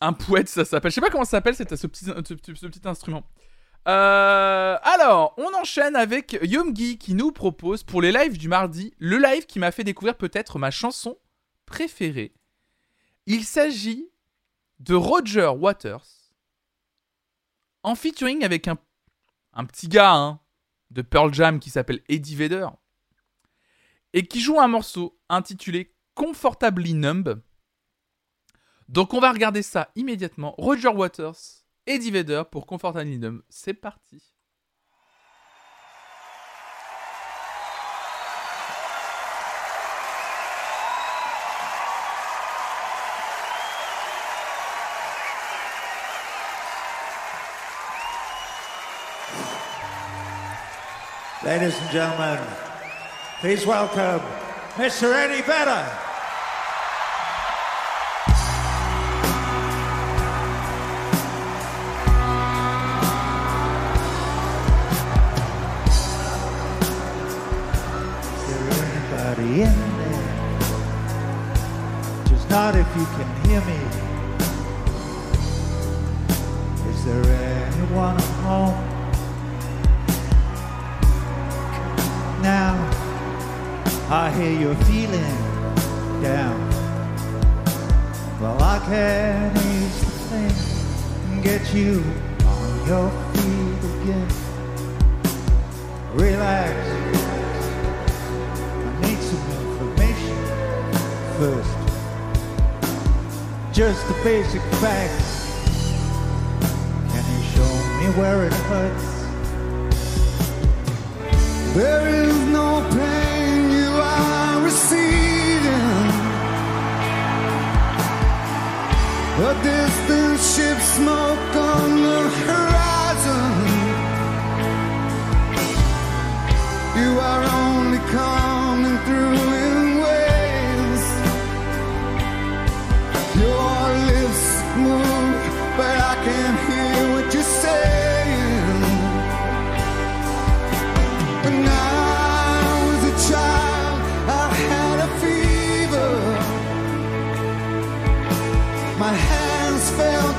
Un poète, ça s'appelle. Je sais pas comment ça s'appelle, c'est ce, petit- ce petit instrument. Euh, alors, on enchaîne avec Yomgi qui nous propose pour les lives du mardi le live qui m'a fait découvrir peut-être ma chanson préférée. Il s'agit de Roger Waters en featuring avec un, petit gars hein, de Pearl Jam qui s'appelle Eddie Vedder et qui joue un morceau intitulé Comfortably Numb. Donc on va regarder ça immédiatement. Roger Waters, Eddie Vedder pour Comfortably Numb. C'est parti. Ladies and gentlemen, please welcome Mr. Eddie Vedder. Just not if you can hear me. Is there anyone at home? now. I hear you're feeling down. Well, I can ease the pain and get you on your feet again. Relax. First. Just the basic facts. Can you show me where it hurts? There is no pain you are receiving. A distant ship smoke on the horizon. You are only coming through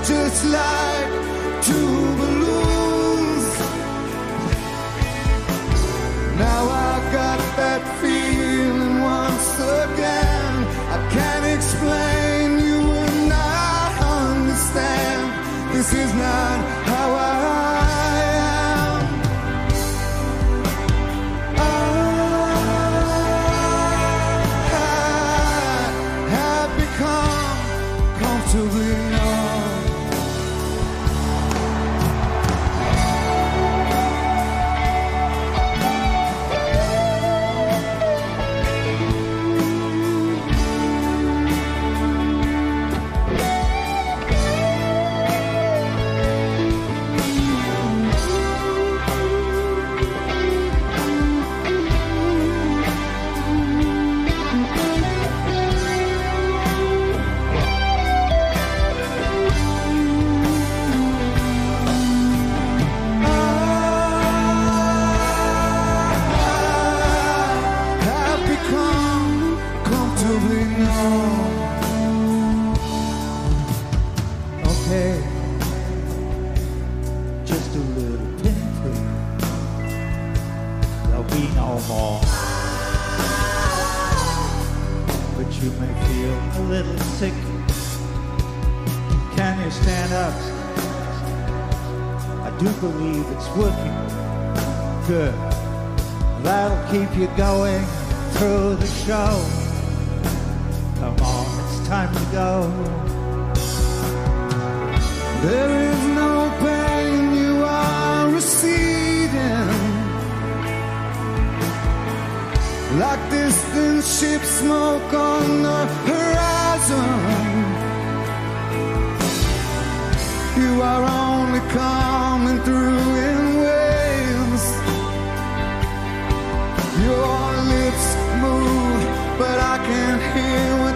just like believe it's working. Good. That'll keep you going through the show. Come on, it's time to go. There is no pain you are receding. Like distant ship smoke on the horizon. You are only coming through in waves. Your lips move, but I can't hear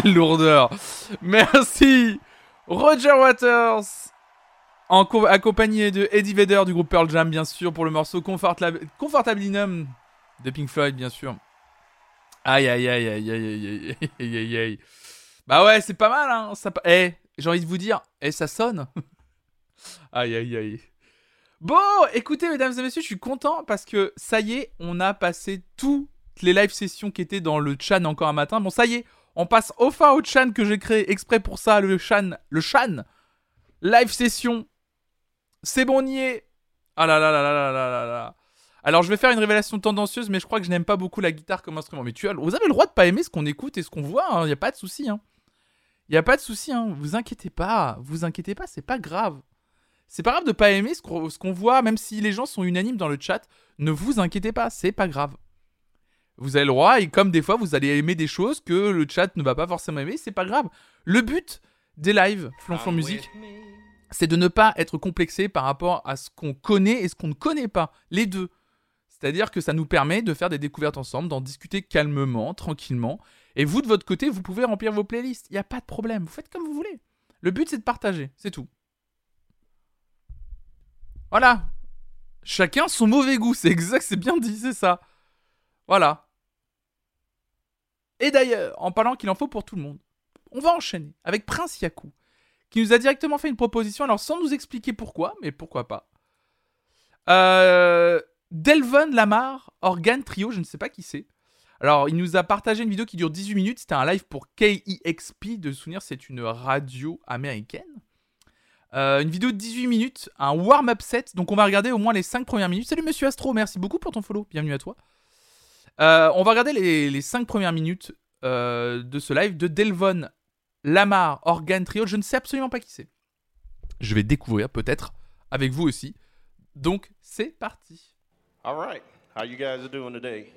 Quelle lourdeur. Merci. Roger Waters. En co- accompagné de Eddie Vedder du groupe Pearl Jam, bien sûr, pour le morceau Comfortable, Comfortablinum de Pink Floyd, bien sûr. Aïe, aïe, aïe, aïe, aïe, aïe, aïe, aïe, aïe. Bah ouais, c'est pas mal, hein. Ça, eh, j'ai envie de vous dire, eh, ça sonne. aïe, aïe, aïe. Bon, écoutez, mesdames et messieurs, je suis content parce que ça y est, on a passé toutes les live sessions qui étaient dans le Chan encore un matin. Bon, ça y est, on passe enfin au Chan que j'ai créé exprès pour ça, le Chan. Le Chan Live session. C'est bon, on y est. Ah là là là là là là là Alors, je vais faire une révélation tendancieuse, mais je crois que je n'aime pas beaucoup la guitare comme instrument. Mais tu as... vous avez le droit de pas aimer ce qu'on écoute et ce qu'on voit, hein. il n'y a pas de souci. Hein. Il n'y a pas de souci, hein. vous inquiétez pas. Vous inquiétez pas, c'est pas grave. C'est pas grave de pas aimer ce qu'on voit, même si les gens sont unanimes dans le chat. Ne vous inquiétez pas, c'est pas grave. Vous avez le droit, et comme des fois vous allez aimer des choses que le chat ne va pas forcément aimer, c'est pas grave. Le but des lives Flonflon Musique, c'est de ne pas être complexé par rapport à ce qu'on connaît et ce qu'on ne connaît pas. Les deux. C'est-à-dire que ça nous permet de faire des découvertes ensemble, d'en discuter calmement, tranquillement. Et vous, de votre côté, vous pouvez remplir vos playlists. Il n'y a pas de problème. Vous faites comme vous voulez. Le but, c'est de partager. C'est tout. Voilà. Chacun son mauvais goût. C'est exact, c'est bien dit, c'est ça. Voilà. Et d'ailleurs, en parlant qu'il en faut pour tout le monde, on va enchaîner avec Prince Yaku, qui nous a directement fait une proposition, alors sans nous expliquer pourquoi, mais pourquoi pas. Euh, Delvon Lamar, Organ Trio, je ne sais pas qui c'est. Alors, il nous a partagé une vidéo qui dure 18 minutes. C'était un live pour KEXP. De souvenir, c'est une radio américaine. Euh, une vidéo de 18 minutes, un warm-up set. Donc, on va regarder au moins les 5 premières minutes. Salut, monsieur Astro. Merci beaucoup pour ton follow. Bienvenue à toi. Euh, on va regarder les, 5 premières minutes euh, de ce live de Delvon Lamar, Organ Trio. Je ne sais absolument pas qui c'est. Je vais découvrir peut-être avec vous aussi. Donc, c'est parti. All right. How you guys doing today?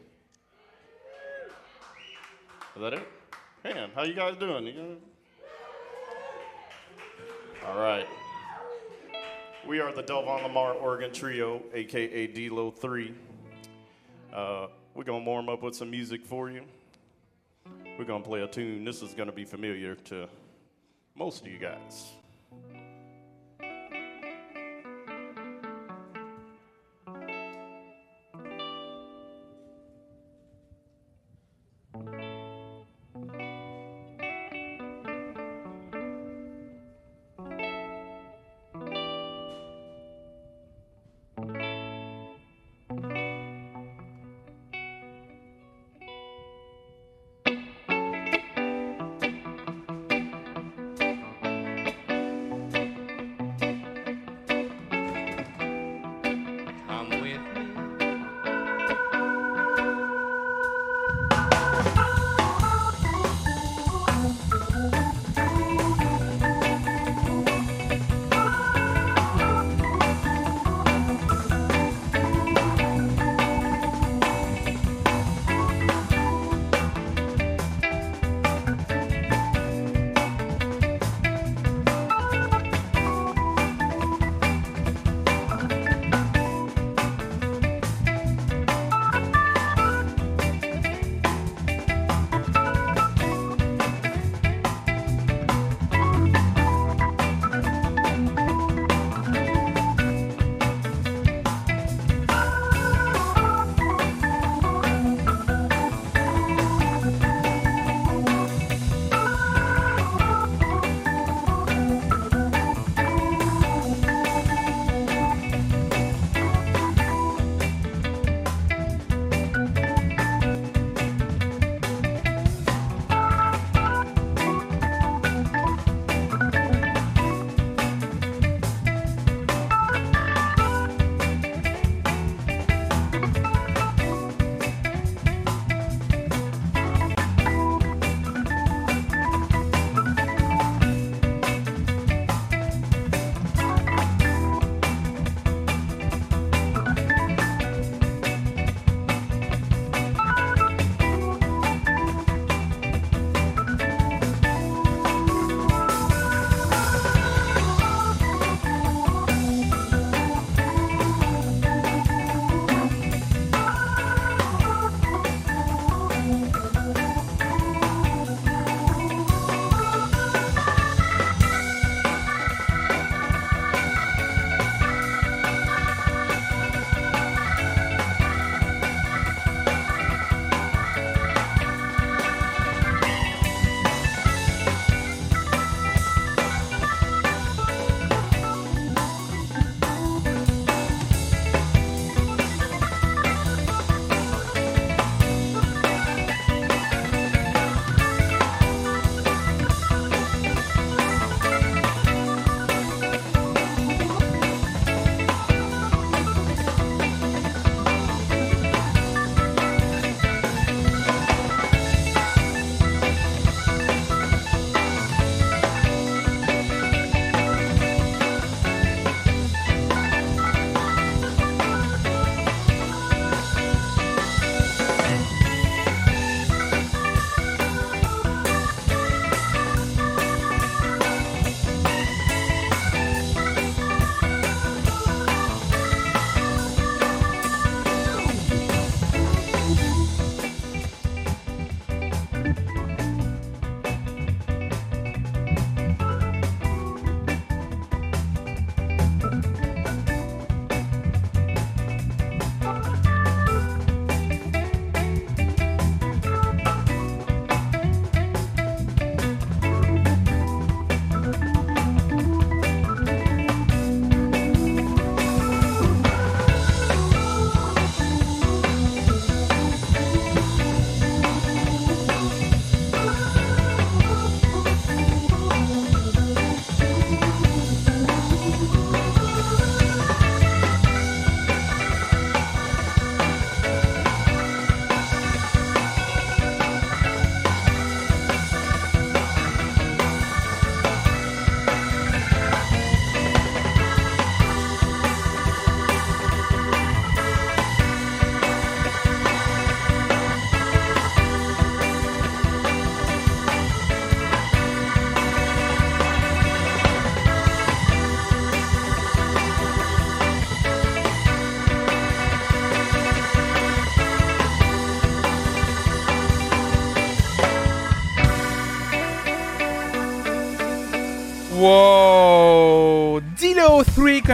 Is that it? Man, how you guys doing? All right. We are the Delvon Lamar Oregon Trio, aka D-Lo 3. Uh, we're gonna warm up with some music for you. We're gonna play a tune. This is gonna be familiar to most of you guys.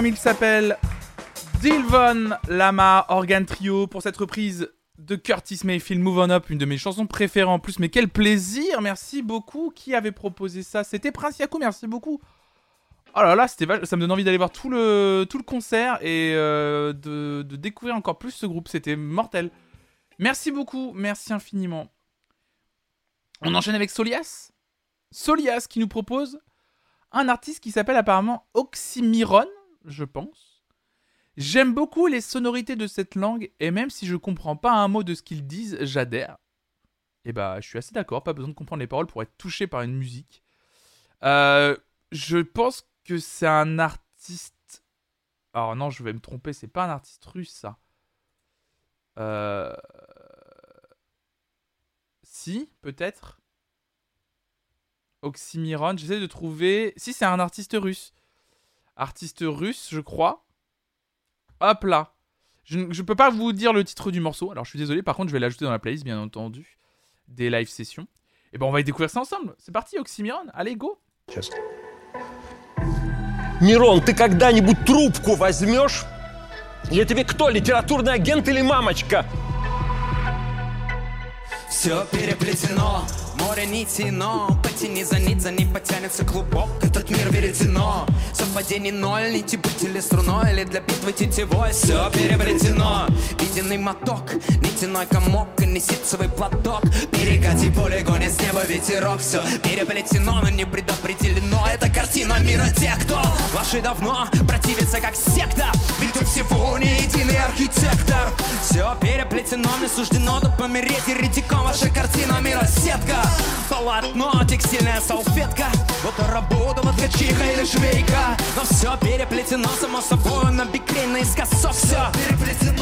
Il s'appelle. Dilvon Lama Organ Trio pour cette reprise de Curtis Mayfield Move On Up, une de mes chansons préférées en plus. Mais quel plaisir Merci beaucoup. Qui avait proposé ça? C'était Prince Yaku, merci beaucoup. Oh là là, c'était ça me donne envie d'aller voir tout le, tout le concert et euh, de, de découvrir encore plus ce groupe. C'était mortel. Merci beaucoup, merci infiniment. On enchaîne avec Solias. Solias qui nous propose un artiste qui s'appelle apparemment Oxymiron, je pense. J'aime beaucoup les sonorités de cette langue et même si je comprends pas un mot de ce qu'ils disent, j'adhère. Et bah, je suis assez d'accord, pas besoin de comprendre les paroles pour être touché par une musique. Euh, je pense que c'est un artiste. Alors non, je vais me tromper, c'est pas un artiste russe ça. Euh... Si, peut-être. Oxymiron, j'essaie de trouver. Si, c'est un artiste russe Artiste russe, je crois. Hop là. Je ne je peux pas vous dire le titre du morceau, alors je suis désolé, par contre, je vais l'ajouter dans la playlist, bien entendu, des live sessions. Et ben, on va y découvrir ça ensemble. C'est parti, Oxymiron. Allez, go. Мирон, ты когда-нибудь трубку возьмешь? Я тебе кто, литературный агент или мамочка? Все переплетено, море нити, но Потяни за нить, за ней потянется клубок Этот мир веретено, совпадений ноль Нити быть или струной, или для битвы тетевой. Все переплетено, виденный моток Нитяной комок и не ситцевый платок. Перекати полигоне с неба ветерок. Все переплетено, но не предопределено. Это картина мира. Тех, кто ваши давно противится как секта Ведь у всего не единый архитектор. Все переплетено, мне суждено тут помереть Еретиком ваша картина мира. Сетка. Полотно, текстильная салфетка. Вот и работа, вот ткачиха или швейка. Но все переплетено, само собой На бикрень наискосок все переплетено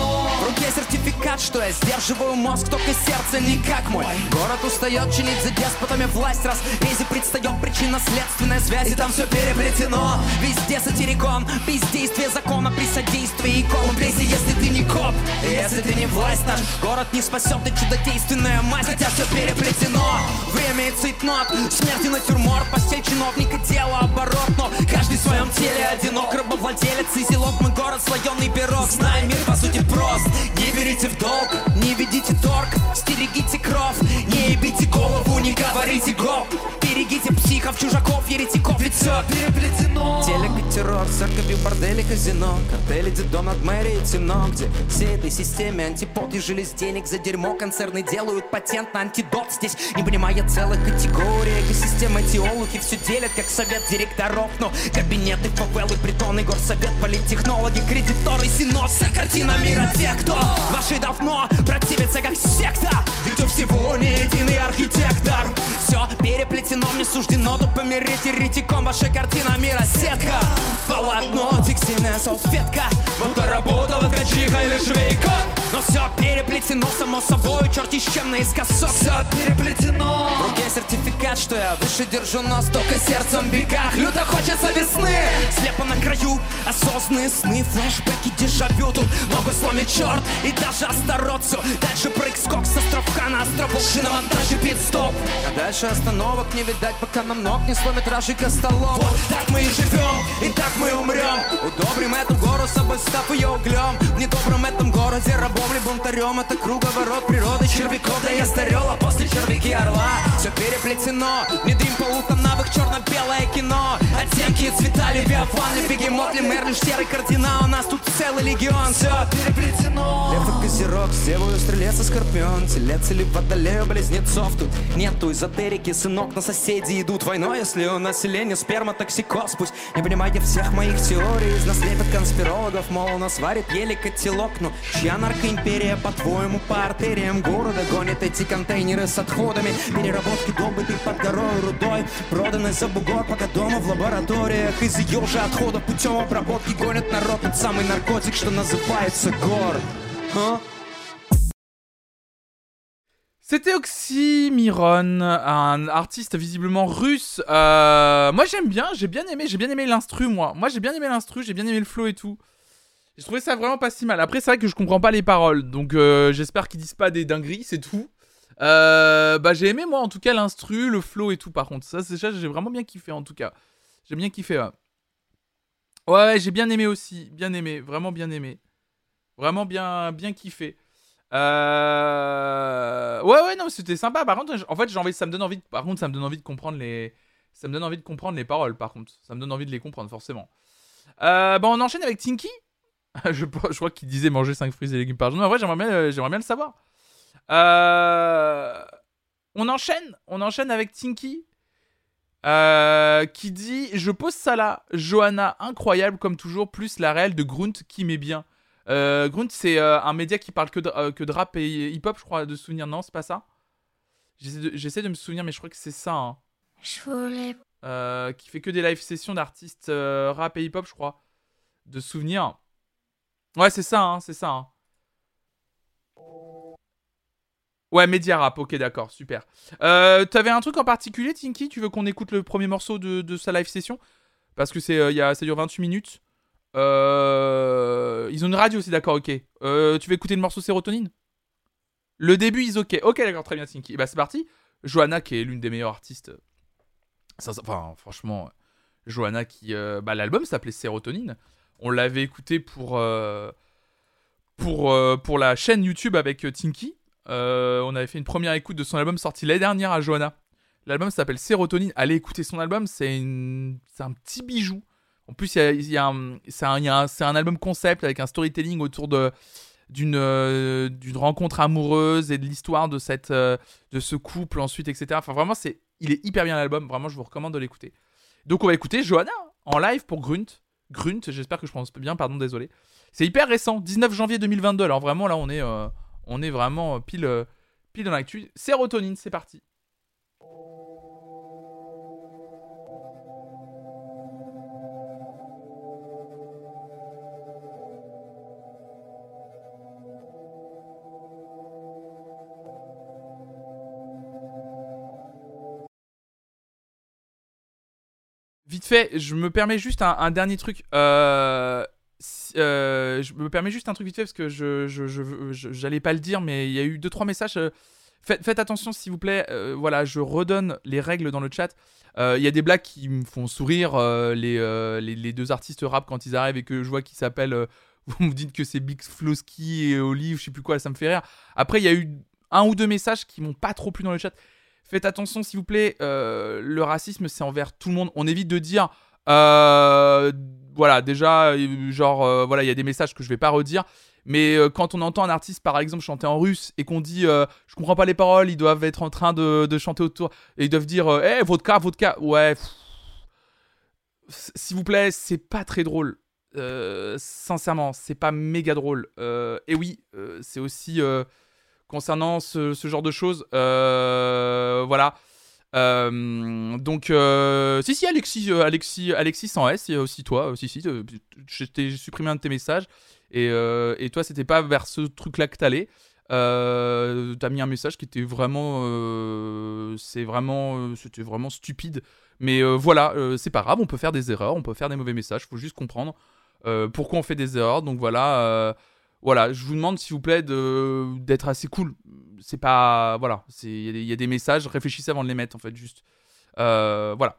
сертификат, что я сдерживаю мозг Только сердце не как мой. Город устает чинить за деспотами власть Раз. Резе предстает причинно-следственная связь И там все переплетено. Везде сатирикон, бездействие закона При содействии икон Блейся, если ты не коп Если ты не власть, наш город не спасет Ты чудодейственная мать, хотя все переплетено. Время и цейтнот, смерть и натюрморт. Постель чиновника, дело оборот Но каждый в своем теле одинок. Рабовладелец и зелок, мой город слоеный пирог. Знай, мир по сути прост. Не берите в долг, не ведите торг Стерегите кровь, не ебите голову Не говорите гоп Берегите психов, чужаков, еретиков Ведь все переплетено. Телек и террор, церковь, бордели, казино. Картели, дом над мэрией темно Где всей этой системе антипод и жились денег за дерьмо Концерны делают патент на антидот. Здесь не понимая целых категорий Экосистема теологи все делят как совет директоров. Но кабинеты, фавелы, притоны, горсовет Политтехнологи, кредиторы, синод. Вся картина мира тех, кто ваши давно противится как секта Ведь у всего не единый архитектор. Все переплетено, мне суждено тут помереть еретиком Ваша картина мира сетка. Полотно, текстильная салфетка. Вот работала ткачиха или швейка. Но все переплетено, само собой Черти с чем наискосок. Все переплетено. В руке сертификат, что я выше держу нос Только сердцем бегах Люто хочется весны. Слепо на краю осознанные сны Флэшбэки, дежавю. Тут ногу сломит черт и даже Астарот Все дальше прыг-скок с островка на островок. Шиномонтаж и пит-стоп А дальше остановок не видать, пока нам ног не сломит Ражи Костолом Вот так мы и живем, и так мы умрем. Удобрим эту гору собой, став ее углем. В недобром этом городе рабом ли бунтарем? Это круговорот природы червяков Да я старел, а после червяки орла. Все переплетено, внедрим полутоновых черно-белое кино. Оттенки и цвета ли биофан ли бегемот ли мэр лишь серый кардинал. У нас тут целый легион, все переплетено. Лев и козерог, севую стрелец и скорпион Телец или водолею близнецов? Тут нету эзотерики, сынок, на соседи идут войной. Если у населения сперматоксикоз Пусть не понимаете всех моих теорий. Из нас лепят конспирологов, мол, у нас варит еле котелок Ну, чья наркоимперия, по-твоему, по артериям города? Гонит эти контейнеры с отходами Переработки добытой под горой рудой. Проданы за бугор, пока дома в лабораториях. Из ее же отходов путем обработки Гонят народ. Тот самый наркотик, что называется гор А? C'était Oxymiron, un artiste visiblement russe. Euh, moi j'aime bien, j'ai bien aimé, j'ai bien aimé l'instru moi. Moi j'ai bien aimé l'instru, j'ai bien aimé le flow et tout. J'ai trouvé ça vraiment pas si mal. Après c'est vrai que je comprends pas les paroles, donc euh, j'espère qu'ils disent pas des dingueries, c'est tout. Euh, bah j'ai aimé moi en tout cas l'instru, le flow et tout. Par contre ça c'est ça j'ai vraiment bien kiffé en tout cas. J'ai bien kiffé, ouais. Ouais, ouais, j'ai bien aimé aussi. Bien aimé. Vraiment bien aimé. Vraiment bien, bien kiffé. Euh... Ouais, ouais, non, c'était sympa. Par contre, en fait, j'ai envie, ça me donne envie. De... Par contre, ça me donne envie de comprendre les. Ça me donne envie de comprendre les paroles. Par contre, ça me donne envie de les comprendre forcément. Euh, bon, on enchaîne avec Tinky. je, je crois qu'il disait manger 5 fruits et légumes par jour. En vrai, j'aimerais bien, j'aimerais bien le savoir. Euh... On enchaîne. On enchaîne avec Tinky. Euh, qui dit Je pose ça là, Johanna, incroyable comme toujours, plus la réelle de Grunt qui met bien. Euh, Grunt, c'est euh, un média qui parle que de, euh, que de rap et hip-hop, je crois, de souvenir. Non, c'est pas ça? J'essaie de, me souvenir, mais je crois que c'est ça. hein. Je voulais Euh, qui fait que des live sessions d'artistes rap et hip-hop, je crois. De souvenir. Ouais, c'est ça, hein, c'est ça. hein. Ouais, Média Rap, ok, d'accord, super. T'avais un truc en particulier, Tinky? Tu veux qu'on écoute le premier morceau de, de sa live session? Parce que c'est, il y a, ça dure 28 minutes. Euh, ils ont une radio aussi, d'accord, ok. Euh, tu veux écouter le morceau Sérotonine? Le début, ils ok. Ok, d'accord, très bien, Tinky. Bah, c'est parti. Johanna, qui est l'une des meilleures artistes. Ça, enfin, franchement, Johanna, qui. euh, bah, l'album s'appelait Sérotonine. On l'avait écouté pour. pour, pour la chaîne YouTube avec Tinky. On avait fait une première écoute de son album sorti l'année dernière à Johanna. L'album s'appelle Sérotonine. Allez écouter son album, c'est une... c'est un petit bijou. En plus, c'est un, album concept avec un storytelling autour euh, d'une rencontre amoureuse et de l'histoire de euh, ce couple ensuite, etc. Enfin, vraiment, il est hyper bien l'album. Vraiment, je vous recommande de l'écouter. Donc, on va écouter Johanna en live pour Grunt. Grunt, j'espère que je prononce bien, pardon, désolé. C'est hyper récent, 19 janvier 2022. Alors vraiment, là, on est, euh, vraiment pile, pile dans l'actu. Sérotonine, c'est parti. Je me permets juste un, dernier truc. Euh, euh, je me permets juste un truc vite fait parce que je, j'allais pas le dire, mais il y a eu deux trois messages. euh, faites, attention s'il vous plaît. Voilà, je redonne les règles dans le chat. Il y a des blagues qui me font sourire. les, deux artistes rap quand ils arrivent et que je vois qu'ils s'appellent. vous me dites que c'est Big Flosky et Olive, je sais plus quoi, ça me fait rire. Après, il y a eu un ou deux messages qui m'ont pas trop plu dans le chat. Faites attention s'il vous plaît. euh, le racisme, c'est envers tout le monde. On évite de dire. euh, voilà, déjà, euh, genre, voilà, il y a des messages que je vais pas redire. Mais quand on entend un artiste, par exemple, chanter en russe et qu'on dit je comprends pas les paroles, ils doivent être en train de, chanter autour et ils doivent dire euh, hey, vodka, vodka. Ouais, s'il vous plaît, c'est pas très drôle. Sincèrement, c'est pas méga drôle. Et oui, c'est aussi concernant ce, ce genre de choses. euh, voilà. Euh, donc, euh, si, si, Alexis, Alexis, Alexis sans S, aussi toi, si, si, t'ai supprimé un de tes messages, et, et toi, c'était pas vers ce truc-là que t'allais. T'as mis un message qui était vraiment, c'est vraiment, c'était vraiment stupide. Mais voilà, c'est pas grave, on peut faire des erreurs, on peut faire des mauvais messages, faut juste comprendre pourquoi on fait des erreurs. Donc voilà, voilà, je vous demande s'il vous plaît d'être assez cool. C'est pas, voilà, c'est il y, a des- il y a des messages, réfléchissez avant de les mettre en fait, juste. Euh, voilà.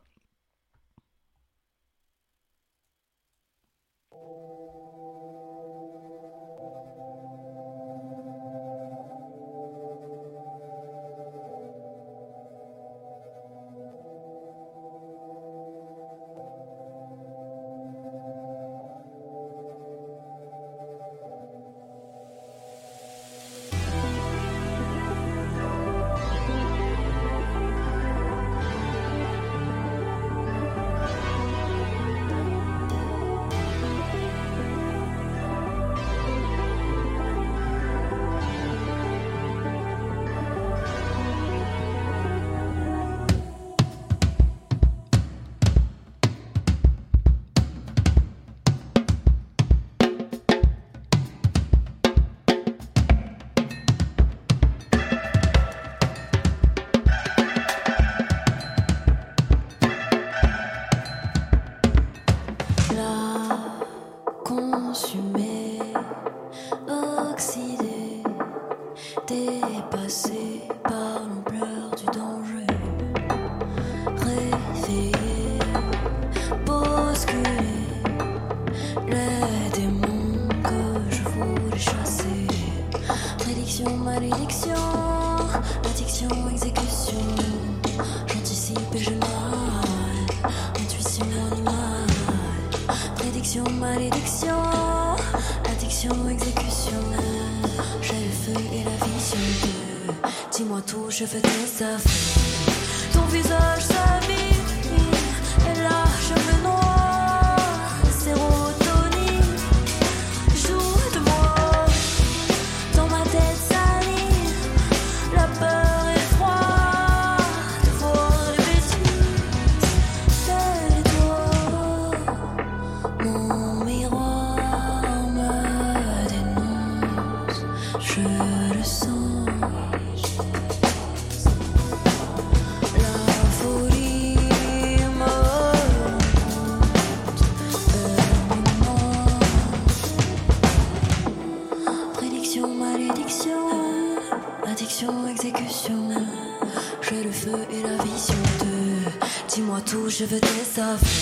Je veux tes affaires.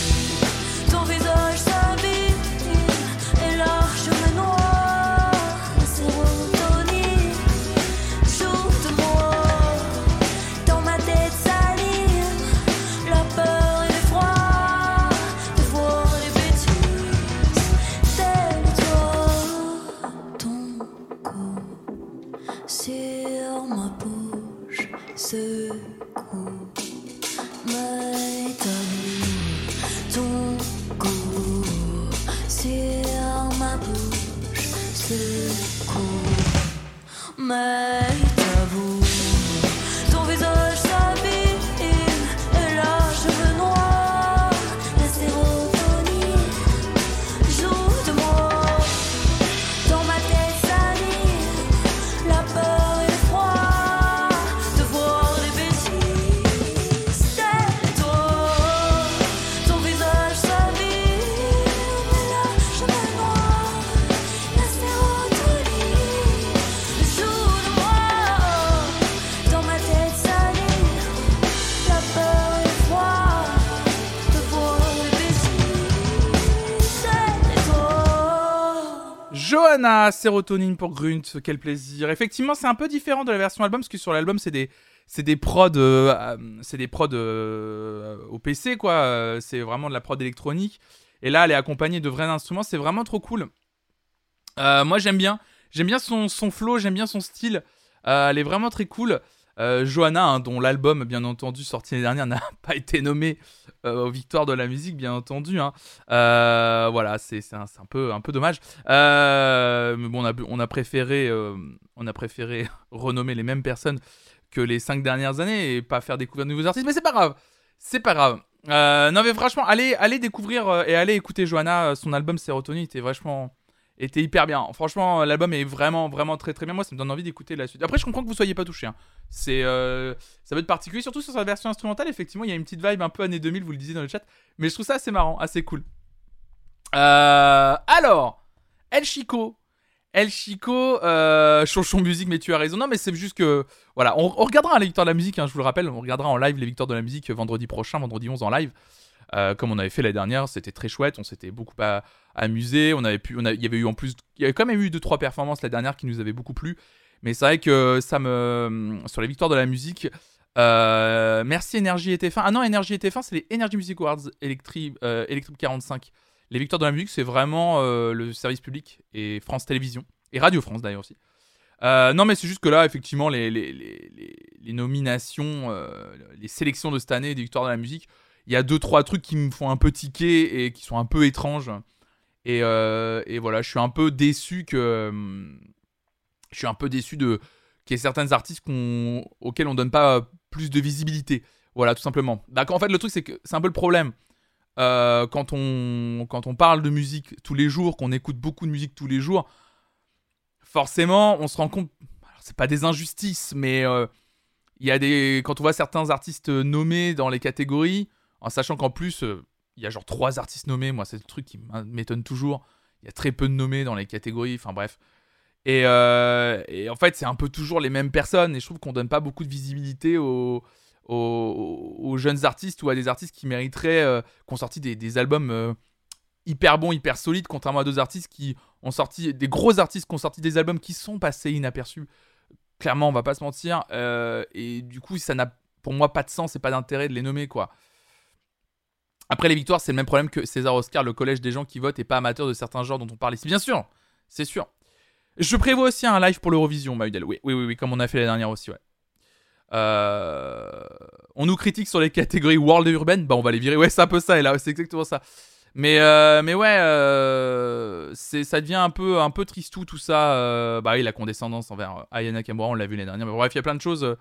Sérotonine pour Grunt, quel plaisir. Effectivement, c'est un peu différent de la version album, parce que sur l'album, c'est des, c'est des prods, euh, euh, c'est des prods euh, au PC, quoi. Euh, C'est vraiment de la prod électronique. Et là, elle est accompagnée de vrais instruments, c'est vraiment trop cool. Moi, j'aime bien. J'aime bien son, son flow, j'aime bien son style. Elle est vraiment très cool. Euh, Johanna, hein, dont l'album, bien entendu, sorti l'année dernière, n'a pas été nommé euh, aux victoires de la musique, bien entendu. hein. Euh, voilà, c'est un, peu, un peu dommage. Euh, mais bon, on a, préféré, on a préféré renommer les mêmes personnes que les cinq dernières années et pas faire découvrir de nouveaux artistes. Mais c'est pas grave, c'est pas grave. Non mais franchement, allez, allez découvrir et allez écouter Johanna. Son album Sérotonine était vachement, était hyper bien. Franchement, l'album est vraiment, vraiment très, très bien. Moi, ça me donne envie d'écouter la suite. Après, je comprends que vous soyez pas touché. C'est, euh, ça va être particulier, surtout sur sa version instrumentale. Effectivement, il y a une petite vibe un peu années 2000, vous le disiez dans le chat. Mais je trouve ça assez marrant, assez cool. Euh, alors, El Chico. El Chico, euh, Musique, mais tu as raison. Non, mais c'est juste que. Voilà, on, regardera les victoires de la musique, hein, je vous le rappelle. On regardera en live les victoires de la musique vendredi prochain, vendredi 11 en live. Euh, comme on avait fait l'année dernière, c'était très chouette. On s'était beaucoup a- amusé. On avait pu, on il y avait eu en plus, il y avait quand même eu deux trois performances la dernière qui nous avaient beaucoup plu. Mais c'est vrai que ça me, sur les victoires de la musique, euh, merci Énergie et TF1. Ah non, Énergie et TF1, c'est les Energy Music Awards Electric, euh, Electric 45. Les victoires de la musique, c'est vraiment euh, le service public et France Télévisions et Radio France d'ailleurs aussi. Euh, non, mais c'est juste que là, effectivement, les, les, les, les- nominations, les sélections de cette année des victoires de la musique, il y a deux trois trucs qui me font un peu tiquer et qui sont un peu étranges. Et, euh, et voilà, je suis un peu déçu que hum, je suis un peu déçu de qu'il y ait certains artistes qu'on- auxquels on donne pas plus de visibilité. Voilà, tout simplement. En fait, le truc c'est que c'est un peu le problème. Euh, quand on quand on parle de musique tous les jours, qu'on écoute beaucoup de musique tous les jours, forcément, on se rend compte. alors, C'est pas des injustices, mais euh, y a des quand on voit certains artistes nommés dans les catégories, en sachant qu'en plus euh, il y a genre trois artistes nommés, moi c'est le truc qui m'étonne toujours. Il y a très peu de nommés dans les catégories, enfin bref. Et, euh, et en fait, c'est un peu toujours les mêmes personnes. Et je trouve qu'on donne pas beaucoup de visibilité aux, jeunes artistes ou à des artistes qui mériteraient, euh, qui ont sorti des, des albums euh, hyper bons, hyper solides, contrairement à d'autres artistes qui ont sorti, des gros artistes qui ont sorti des albums qui sont passés inaperçus. Clairement, on va pas se mentir. Euh, et du coup, ça n'a pour moi pas de sens et pas d'intérêt de les nommer, quoi. Après les victoires, c'est le même problème que César Oscar, le collège des gens qui votent et pas amateurs de certains genres dont on parle ici. Bien sûr, c'est sûr. Je prévois aussi un live pour l'Eurovision, Maudel. Oui, oui, oui, oui, comme on a fait la dernière aussi, ouais. Euh, On nous critique sur les catégories world et urbaine, bah on va les virer. Ouais, c'est un peu ça, et là, c'est exactement ça. Mais, euh, mais ouais, euh, ça devient un peu, un peu tristou tout ça. euh, bah oui, la condescendance envers Ayana Kamura, on l'a vu l'année dernière. Mais bref, il y a plein de choses.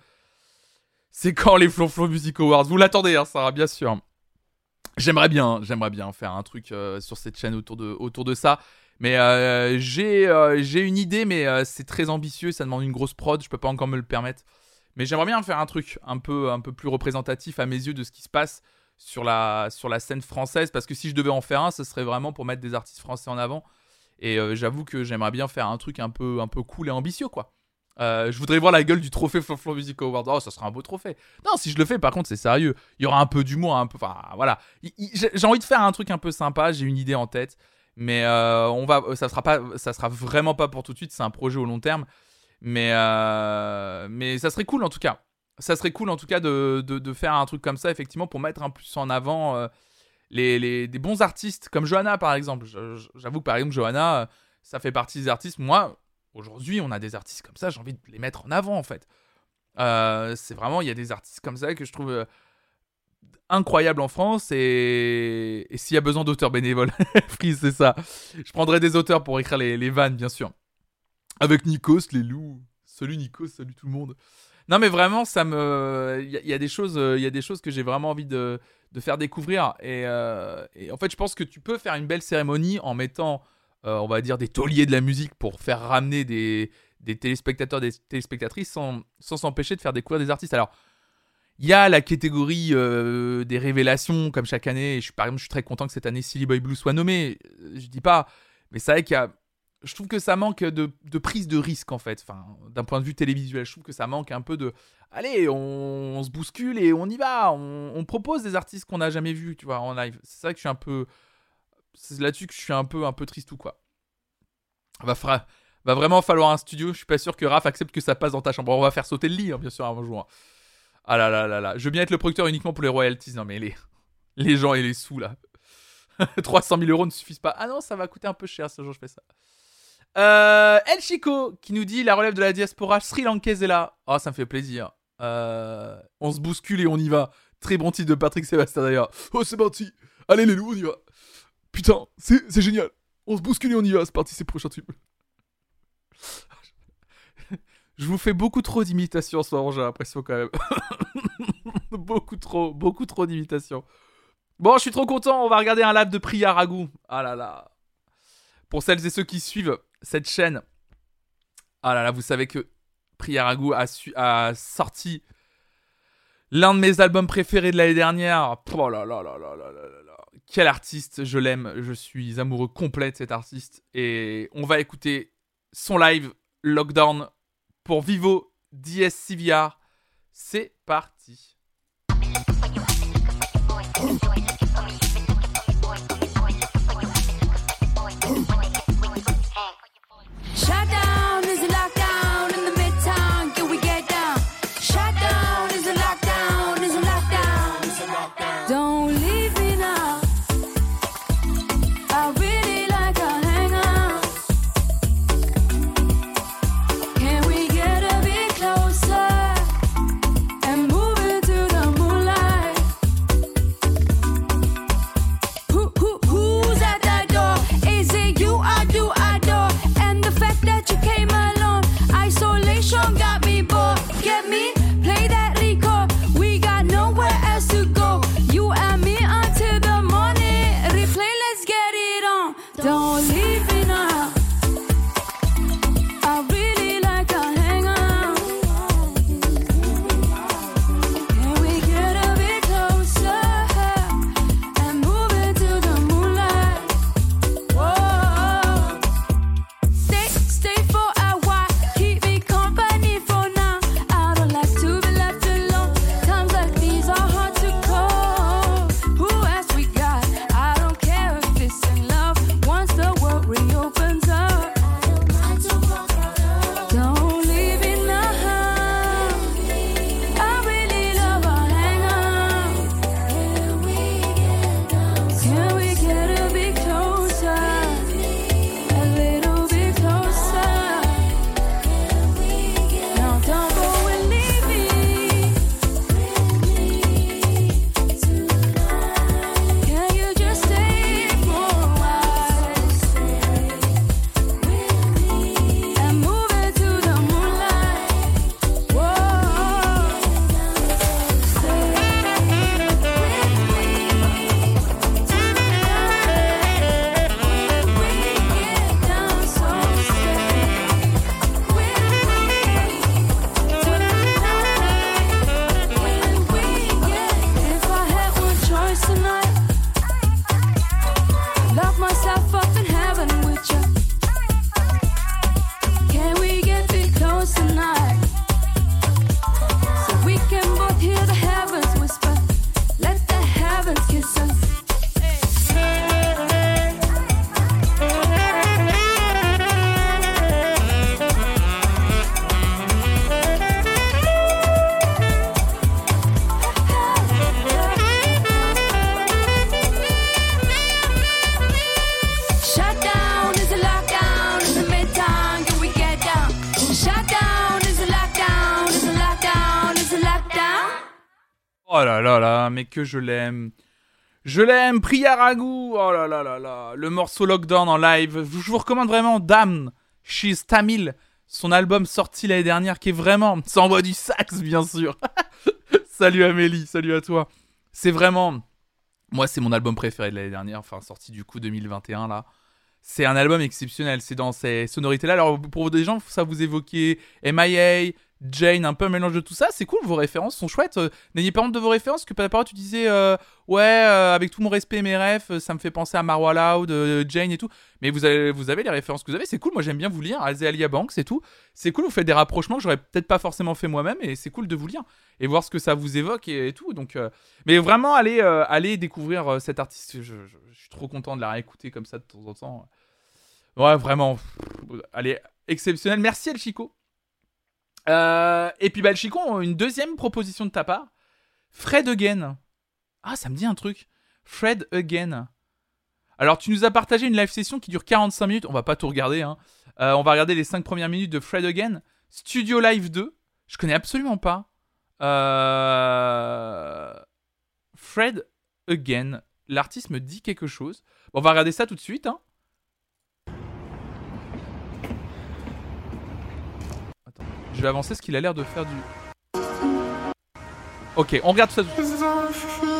C'est quand les Flonflon Music Awards? Vous l'attendez, hein, Sarah, bien sûr. J'aimerais bien, j'aimerais bien faire un truc euh, sur cette chaîne autour de, autour de ça. Mais euh, j'ai, euh, j'ai une idée, mais c'est très ambitieux, ça demande une grosse prod, je peux pas encore me le permettre. Mais j'aimerais bien faire un truc un peu, un peu plus représentatif à mes yeux de ce qui se passe sur la, sur la scène française, parce que si je devais en faire un, ce serait vraiment pour mettre des artistes français en avant. Et j'avoue que j'aimerais bien faire un truc un peu, un peu cool et ambitieux, quoi. Euh, je voudrais voir la gueule du trophée Flonflon Music Award. Oh, ça sera un beau trophée. Non, si je le fais, par contre, c'est sérieux. Il y aura un peu d'humour, un peu. Enfin, voilà. Il- il- J'ai envie de faire un truc un peu sympa. J'ai une idée en tête, mais euh, on va. Ça sera pas. Ça sera vraiment pas pour tout de suite. C'est un projet au long terme, mais euh, mais ça serait cool en tout cas. Ça serait cool en tout cas de, de, faire un truc comme ça effectivement pour mettre un plus en avant euh, les, les des bons artistes comme Johanna par exemple. J'avoue que par exemple Johanna, euh, ça fait partie des artistes. Moi, aujourd'hui, on a des artistes comme ça. J'ai envie de les mettre en avant en fait. Euh, c'est vraiment, il y a des artistes comme ça que je trouve euh, incroyables en France et, s'il y a besoin d'auteurs bénévoles, Freeze, c'est ça. Je prendrai des auteurs pour écrire les, vannes, bien sûr. Avec Nikos, les loups. Salut Nikos, salut tout le monde. Non mais vraiment, ça me, il y, a- des choses, y a des choses que j'ai vraiment envie de, faire découvrir euh, et en fait, je pense que tu peux faire une belle cérémonie en mettant, euh, on va dire, des tauliers de la musique pour faire ramener des, des téléspectateurs, des téléspectatrices sans s'empêcher de faire découvrir des artistes. Alors, il y a la catégorie euh, des révélations comme chaque année. Je par exemple, je suis très content que cette année Silly Boy Blue soit nommé. Euh, Je dis pas, mais c'est vrai qu'il y a, je trouve que ça manque de, de prise de risque en fait. Enfin, d'un point de vue télévisuel, je trouve que ça manque un peu de, allez, on, on se bouscule et on y va. On, on propose des artistes qu'on n'a jamais vus, tu vois, en live. C'est ça que je suis un peu, c'est là-dessus que je suis un peu, un peu triste ou quoi. Va, fra- va vraiment falloir un studio. Je suis pas sûr que Raph accepte que ça passe dans ta chambre. On va faire sauter le lit, hein, bien sûr, avant jour. Ah là là là là. Je veux bien être le producteur uniquement pour les royalties. Non, mais les, les gens et les sous là. 300 000 euros ne suffisent pas. Ah non, ça va coûter un peu cher ce jour, je fais ça. Euh, El Chico qui nous dit la relève de la diaspora sri lankaise est là. Oh, ça me fait plaisir. Euh, on se bouscule et on y va. Très bon titre de Patrick Sébastien d'ailleurs. Oh, c'est parti. Allez les loups, on y va. Putain, c'est génial. On se bouscule et on y va. C'est parti, c'est prochain tube. Je vous fais beaucoup trop d'imitations ce soir, j'ai l'impression quand même. beaucoup trop, beaucoup trop d'imitations. Bon, je suis trop content, on va regarder un live de Priya Raghu. Ah là là. Pour celles et ceux qui suivent cette chaîne, ah là là, vous savez que Priya Raghu a, su- a sorti L'un de mes albums préférés de l'année dernière. Quel artiste, je l'aime, je suis amoureux complet de cet artiste. Et on va écouter son live Lockdown pour Vivo DSCVR. C'est parti. Mais que je l'aime. Je l'aime, Priyaragu. Oh là là là là. Le morceau Lockdown en live. Je vous recommande vraiment Damn, She's Tamil. Son album sorti l'année dernière qui est vraiment. Ça envoie du sax, bien sûr. salut Amélie, salut à toi. C'est vraiment. Moi, c'est mon album préféré de l'année dernière. Enfin, sorti du coup 2021 là. C'est un album exceptionnel. C'est dans ces sonorités-là. Alors, pour des gens, ça vous évoquer MIA, Jane, un peu un mélange de tout ça. C'est cool, vos références sont chouettes. Euh, N'ayez pas honte de vos références, que par rapport tu disais, euh, ouais, euh, avec tout mon respect mes refs, ça me fait penser à Marwa Loud, Jane et tout. Mais vous avez, vous avez les références que vous avez, c'est cool. Moi, j'aime bien vous lire. Alia Banks et tout. C'est cool, vous faites des rapprochements que j'aurais peut-être pas forcément fait moi-même, et c'est cool de vous lire et voir ce que ça vous évoque et, tout. Donc, mais vraiment, allez, allez découvrir cet artiste. Je, suis trop content de la réécouter comme ça de temps en temps. Ouais, vraiment. Allez, exceptionnel. Merci El Chico. Euh, et puis, El Chico, une deuxième proposition de ta part. Fred Again. Ah, ça me dit un truc. Fred Again. Alors, tu nous as partagé une live session qui dure 45 minutes. On va pas tout regarder. Hein. Euh, on va regarder les 5 premières minutes de Fred Again. Studio Live 2. Je connais absolument pas. Euh... Fred Again. L'artiste me dit quelque chose. On va regarder ça tout de suite. Hein. Je vais avancer ce qu'il a l'air de faire du. Ok, on regarde ça.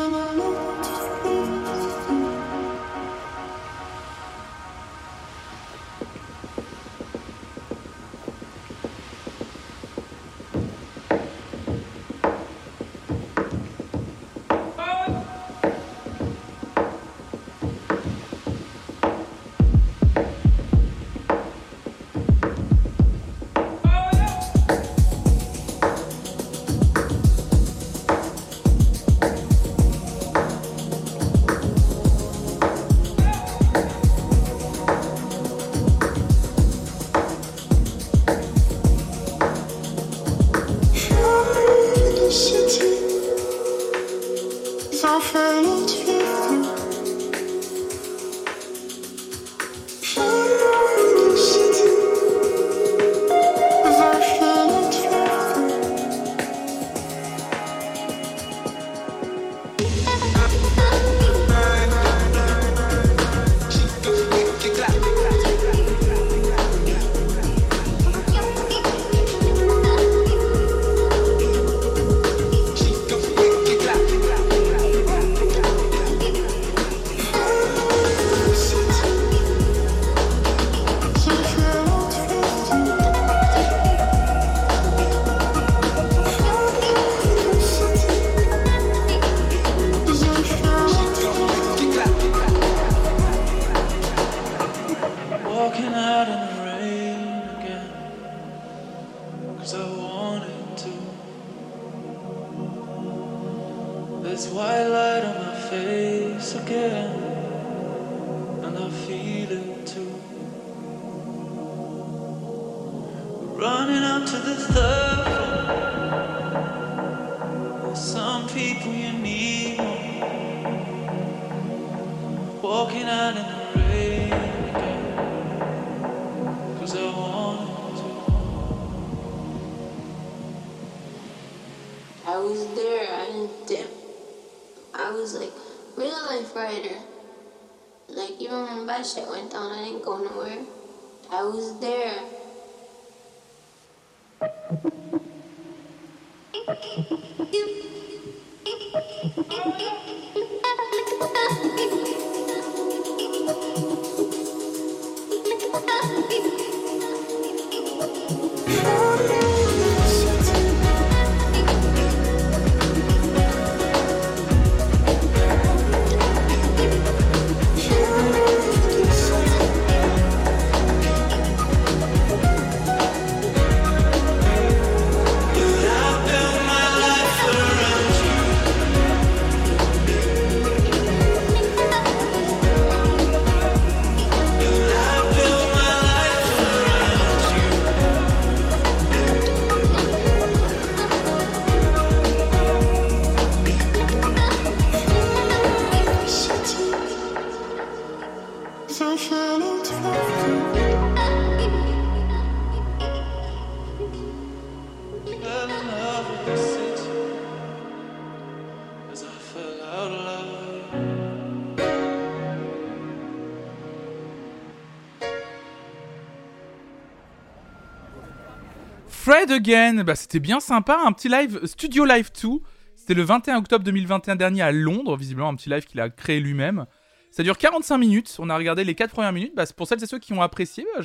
Fred Again, bah, c'était bien sympa, un petit live, Studio Live 2. C'était le 21 octobre 2021 dernier à Londres, visiblement un petit live qu'il a créé lui-même. Ça dure 45 minutes, on a regardé les 4 premières minutes. Bah, pour celles et ceux qui ont apprécié, bah,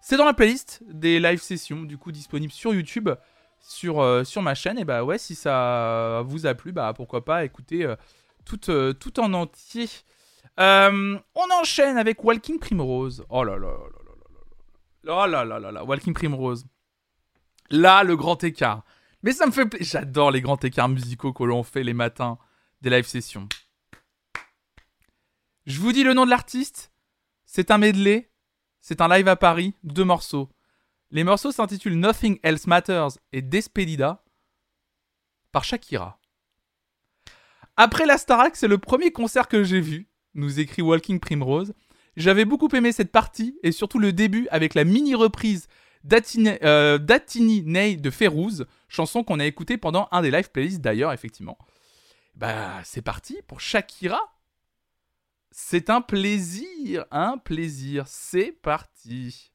c'est dans la playlist des live sessions, du coup disponible sur YouTube, sur, euh, sur ma chaîne. Et bah ouais, si ça vous a plu, bah pourquoi pas écouter euh, tout, euh, tout en entier. Euh, on enchaîne avec Walking Primrose. Oh là là là là là. Oh là là là là, Walking Primrose. Là, le grand écart. Mais ça me fait plaisir. J'adore les grands écarts musicaux que l'on fait les matins des live sessions. Je vous dis le nom de l'artiste. C'est un medley. C'est un live à Paris. Deux morceaux. Les morceaux s'intitulent Nothing Else Matters et Despedida par Shakira. Après la Starac, c'est le premier concert que j'ai vu, nous écrit Walking Primrose. J'avais beaucoup aimé cette partie et surtout le début avec la mini reprise d'Atini euh, Ney de Férouz, chanson qu'on a écoutée pendant un des live playlists d'ailleurs, effectivement. Bah, c'est parti pour Shakira. C'est un plaisir, un plaisir. C'est parti.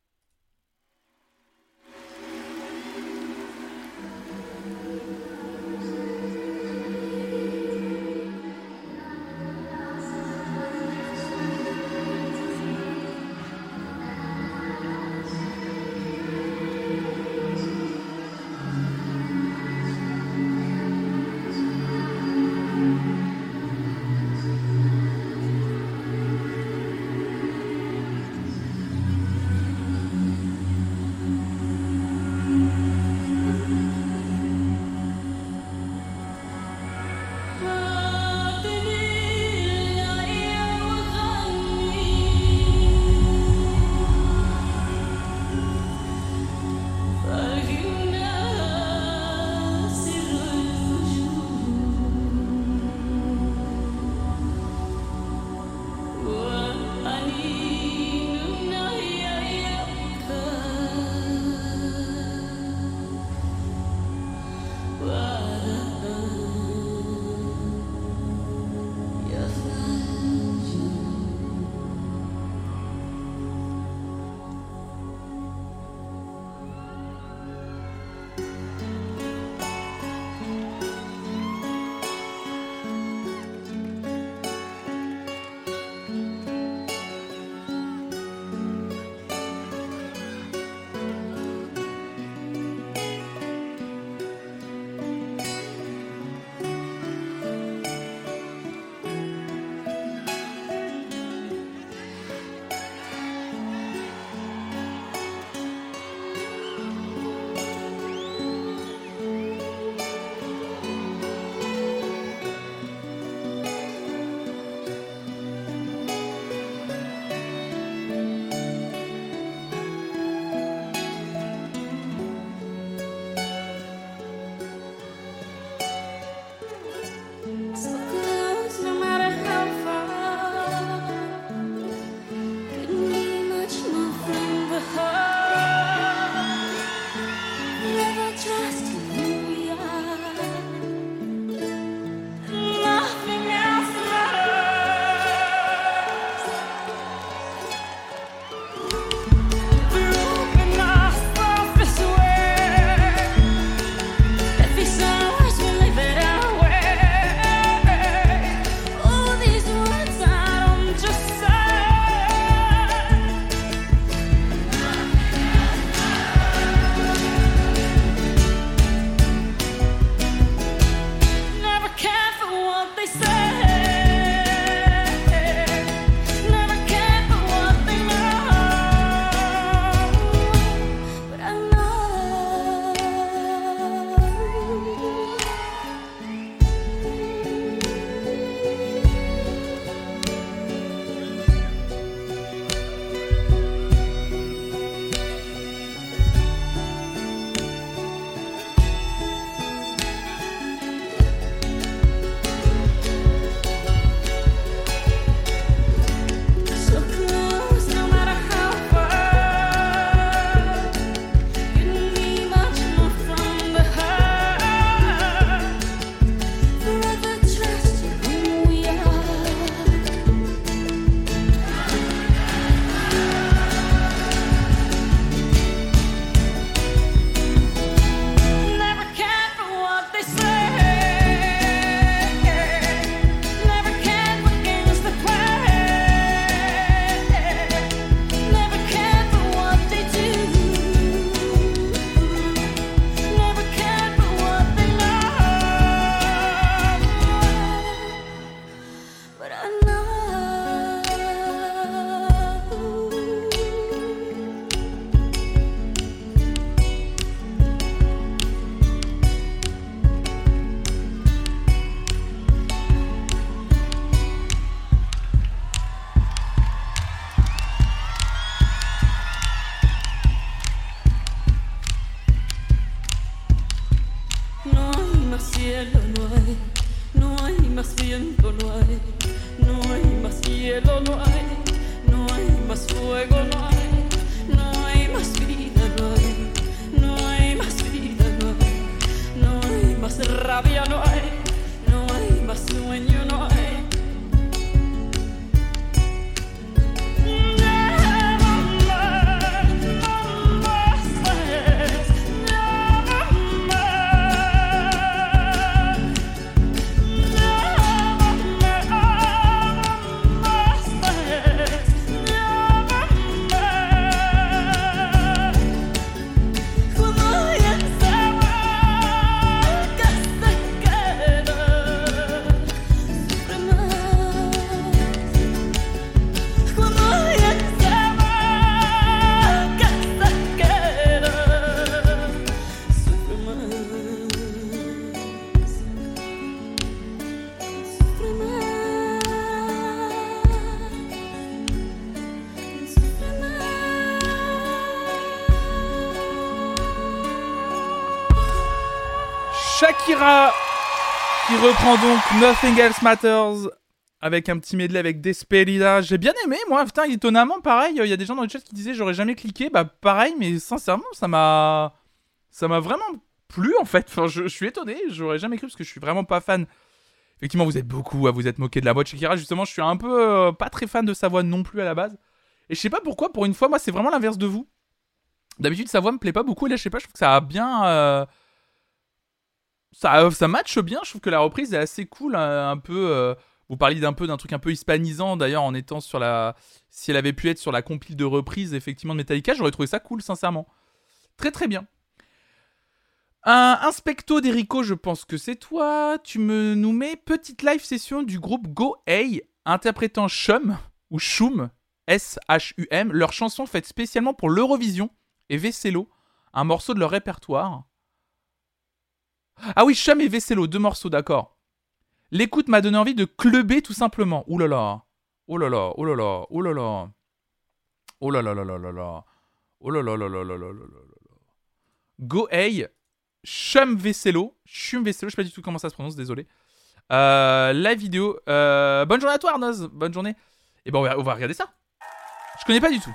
Reprend donc Nothing Else Matters avec un petit medley avec Desperida. J'ai bien aimé, moi. Putain, étonnamment, pareil. Il y a des gens dans le chat qui disaient j'aurais jamais cliqué. Bah, pareil, mais sincèrement, ça m'a. Ça m'a vraiment plu en fait. Enfin, je, suis étonné. J'aurais jamais cru parce que je suis vraiment pas fan. Effectivement, vous êtes beaucoup à vous être moqué de la voix de Shakira. Justement, je suis un peu euh, pas très fan de sa voix non plus à la base. Et je sais pas pourquoi, pour une fois, moi, c'est vraiment l'inverse de vous. D'habitude, sa voix me plaît pas beaucoup. Et là, je sais pas, je trouve que ça a bien. euh, ça, ça matche bien. Je trouve que la reprise est assez cool, un, un peu. euh, vous parliez d'un peu d'un truc un peu hispanisant d'ailleurs en étant sur la. Si elle avait pu être sur la compile de reprise effectivement de Metallica, j'aurais trouvé ça cool, sincèrement. Très très bien. Un inspecto d'Erico, je pense que c'est toi. Tu me nous mets petite live session du groupe Go Hey interprétant Shum ou Shum S-H-U-M, leur chanson faite spécialement pour l'Eurovision et Veselo, un morceau de leur répertoire. Ah oui, Chum et Veselo, deux morceaux, d'accord. L'écoute m'a donné envie de clubber tout simplement. Ouh là là. Oh là là, oh là là, oh là là. Oh là là là là là là. Oh là là là là là là là là là. Go Hey, Chum Veselo. Chum Veselo, je sais pas du tout comment ça se prononce, désolé. Euh, la vidéo. Euh, bonne journée à toi Arnoz, bonne journée. Et ben on va regarder ça. Je connais pas du tout.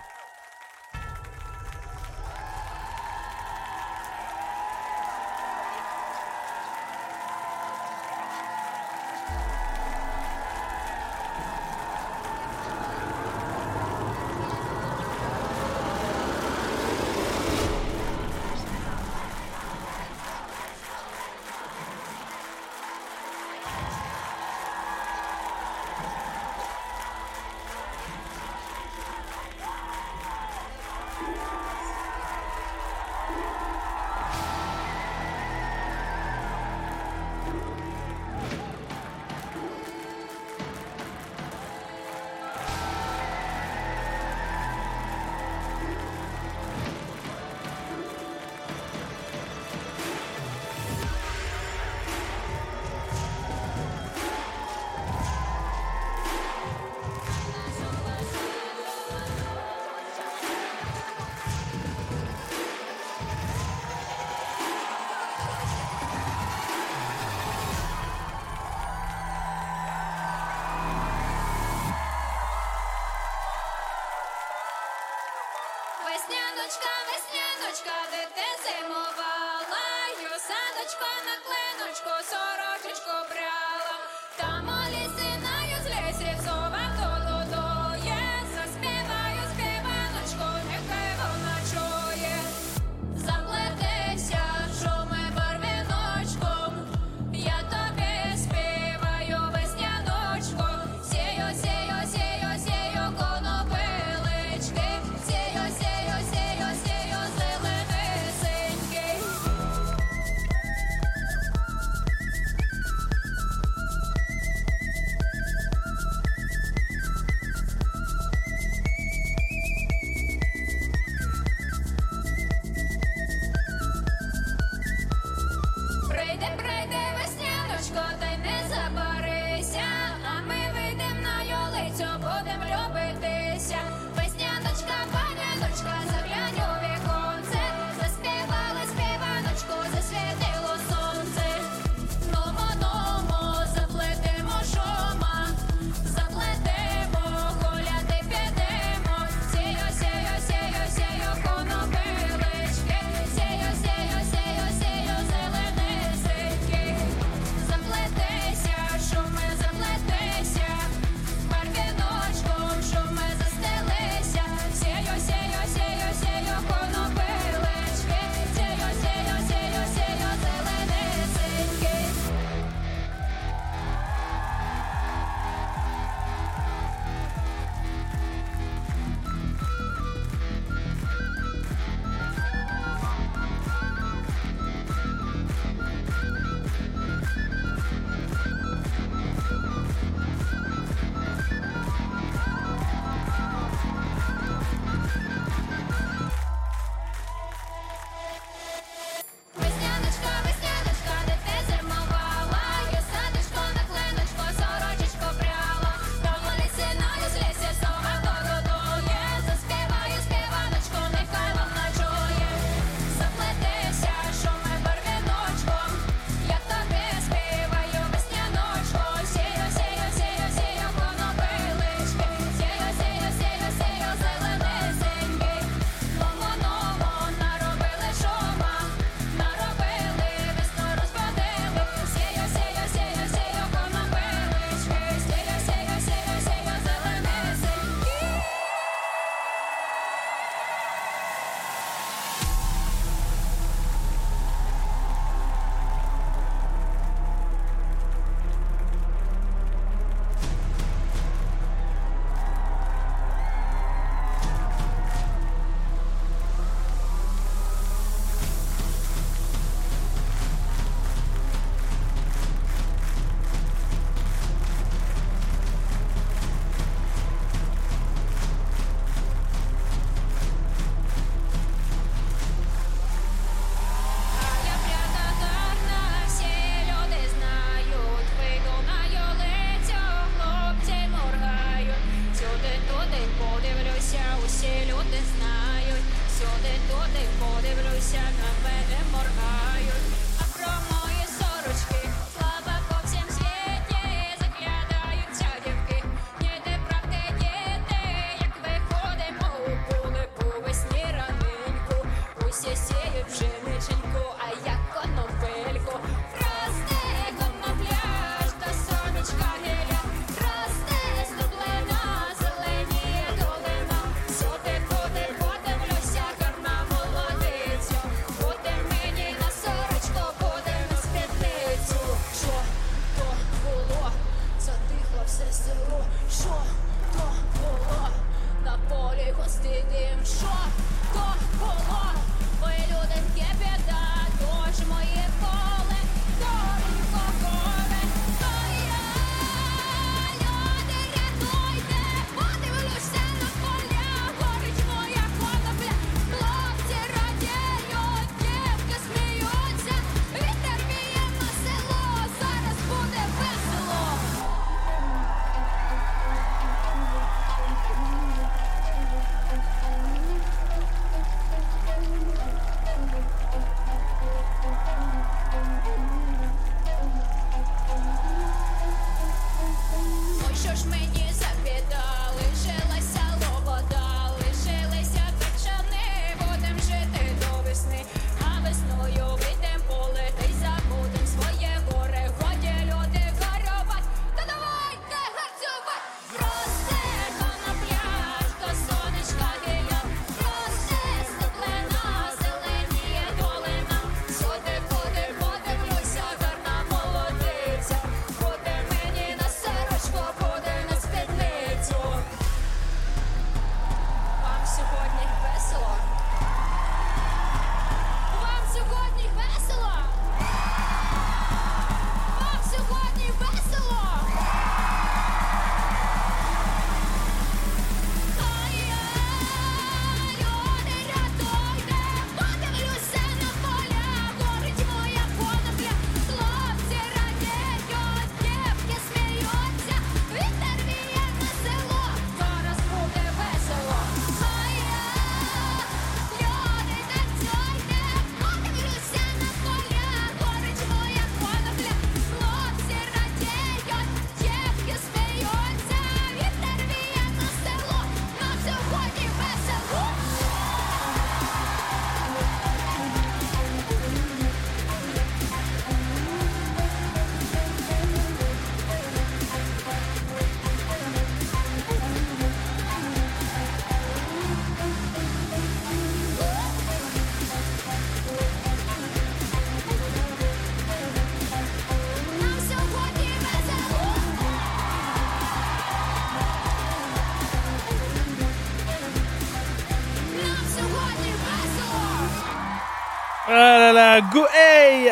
Ah là là, Go Hey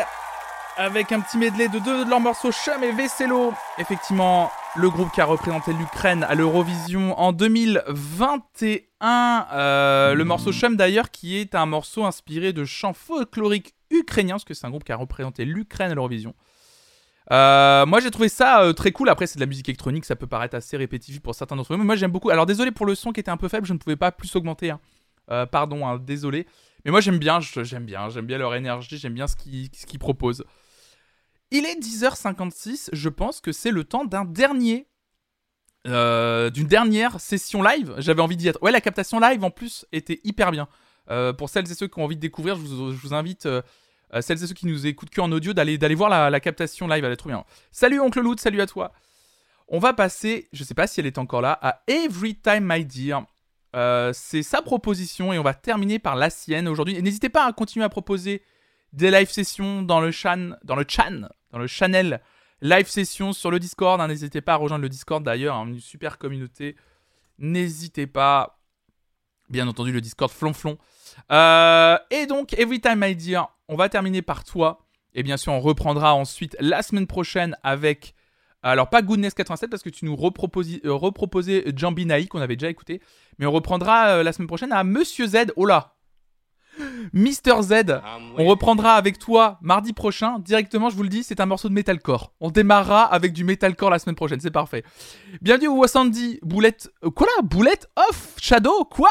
Avec un petit medley de deux de leurs morceaux, Chum et Veselo. Effectivement, le groupe qui a représenté l'Ukraine à l'Eurovision en 2021. Euh, le morceau Chum d'ailleurs, qui est un morceau inspiré de chants folkloriques ukrainiens, parce que c'est un groupe qui a représenté l'Ukraine à l'Eurovision. Euh, moi j'ai trouvé ça euh, très cool. Après, c'est de la musique électronique, ça peut paraître assez répétitif pour certains d'entre vous, mais moi j'aime beaucoup. Alors, désolé pour le son qui était un peu faible, je ne pouvais pas plus augmenter. hein. Pardon, hein, désolé. Mais moi j'aime bien, j'aime bien, j'aime bien leur énergie, j'aime bien ce qu'ils proposent. Il est 10h56, je pense que c'est le temps d'un dernier. euh, d'une dernière session live. J'avais envie d'y être. Ouais, la captation live en plus était hyper bien. Euh, pour celles et ceux qui ont envie de découvrir, je vous, invite, euh, celles et ceux qui nous écoutent que en audio, d'aller voir la, la captation live, elle est trop bien. Salut Oncle Loot, salut à toi. On va passer, je sais pas si elle est encore là, à Every Time My Dear. Euh, c'est sa proposition et on va terminer par la sienne aujourd'hui. Et n'hésitez pas à continuer à proposer des live sessions dans le chan, dans le chan, dans le channel live session sur le Discord. hein. N'hésitez pas à rejoindre le Discord d'ailleurs, hein, une super communauté. N'hésitez pas. Bien entendu, le Discord flonflon. Euh, et donc, Every Time I Dear, on va terminer par toi. Et bien sûr, on reprendra ensuite la semaine prochaine avec. Alors, pas Goodness 87 parce que tu nous euh, reproposais Jambi Naï qu'on avait déjà écouté. Mais on reprendra euh, la semaine prochaine à Monsieur Z. Oh là Mister Z. On reprendra avec toi mardi prochain. Directement, je vous le dis, c'est un morceau de metalcore. On démarrera avec du metalcore la semaine prochaine. C'est parfait. Bienvenue au Wasandi. Boulette. euh, Quoi là? Boulette off Shadow? Quoi?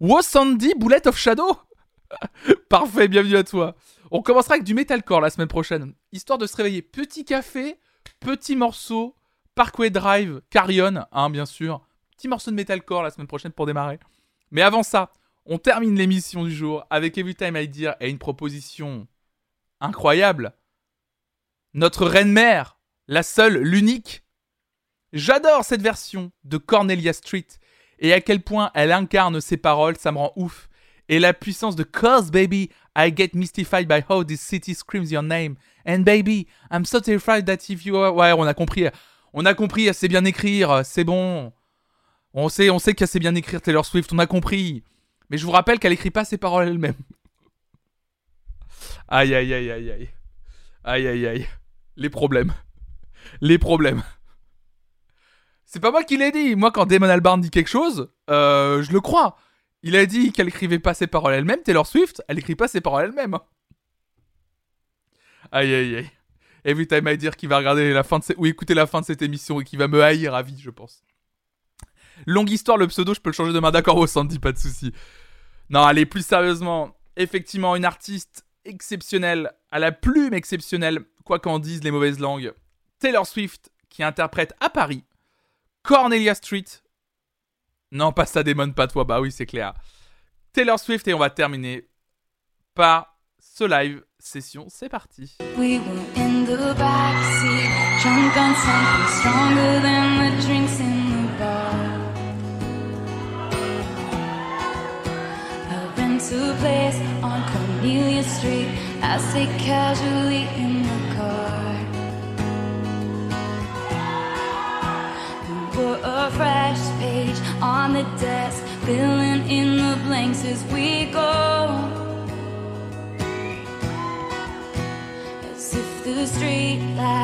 Wo Sandy, Bullet of Shadow? Parfait, bienvenue à toi. On commencera avec du metalcore la semaine prochaine, histoire de se réveiller. Petit café, petit morceau, Parkway Drive, Carrion, hein, bien sûr. Petit morceau de metalcore la semaine prochaine pour démarrer. Mais avant ça, on termine l'émission du jour avec Every Time I Dear et une proposition incroyable. Notre reine-mère, la seule, l'unique. J'adore cette version de Cornelia Street et à quel point elle incarne ses paroles, ça me rend ouf. Et la puissance de Cause baby, I get mystified by how this city screams your name. And baby, I'm so terrified that if you are... Ouais, on a compris. On a compris, elle sait bien écrire, c'est bon. On sait, on sait qu'elle sait bien écrire Taylor Swift, on a compris. Mais je vous rappelle qu'elle écrit pas ses paroles elle-même. Aïe aïe aïe aïe aïe. Aïe aïe aïe. Les problèmes. Les problèmes. C'est pas moi qui l'ai dit. Moi, quand Damon Albarn dit quelque chose, euh, je le crois. Il a dit qu'elle écrivait pas ses paroles elle-même. Taylor Swift, elle écrit pas ses paroles elle-même. Aïe aïe aïe. Every time I dire qu'il va regarder la fin de cette... ou écouter la fin de cette émission et qu'il va me haïr à vie, je pense. Longue histoire, le pseudo, je peux le changer demain. D'accord, au Sandy, pas de souci. Non, allez, plus sérieusement. Effectivement, une artiste exceptionnelle, à la plume exceptionnelle, quoi qu'en disent les mauvaises langues. Taylor Swift, qui interprète à Paris Cornelia Street. Non, pas ça démon, pas toi. Bah oui, c'est clair. Taylor Swift et on va terminer par ce live session. C'est parti. We were in the backseat, drunk on something stronger than the drinks in the bar. A rental place on Cornelia Street. I sit casually in the car. We put a fresh page on the desk, filling in the blanks as we go. As if the street lights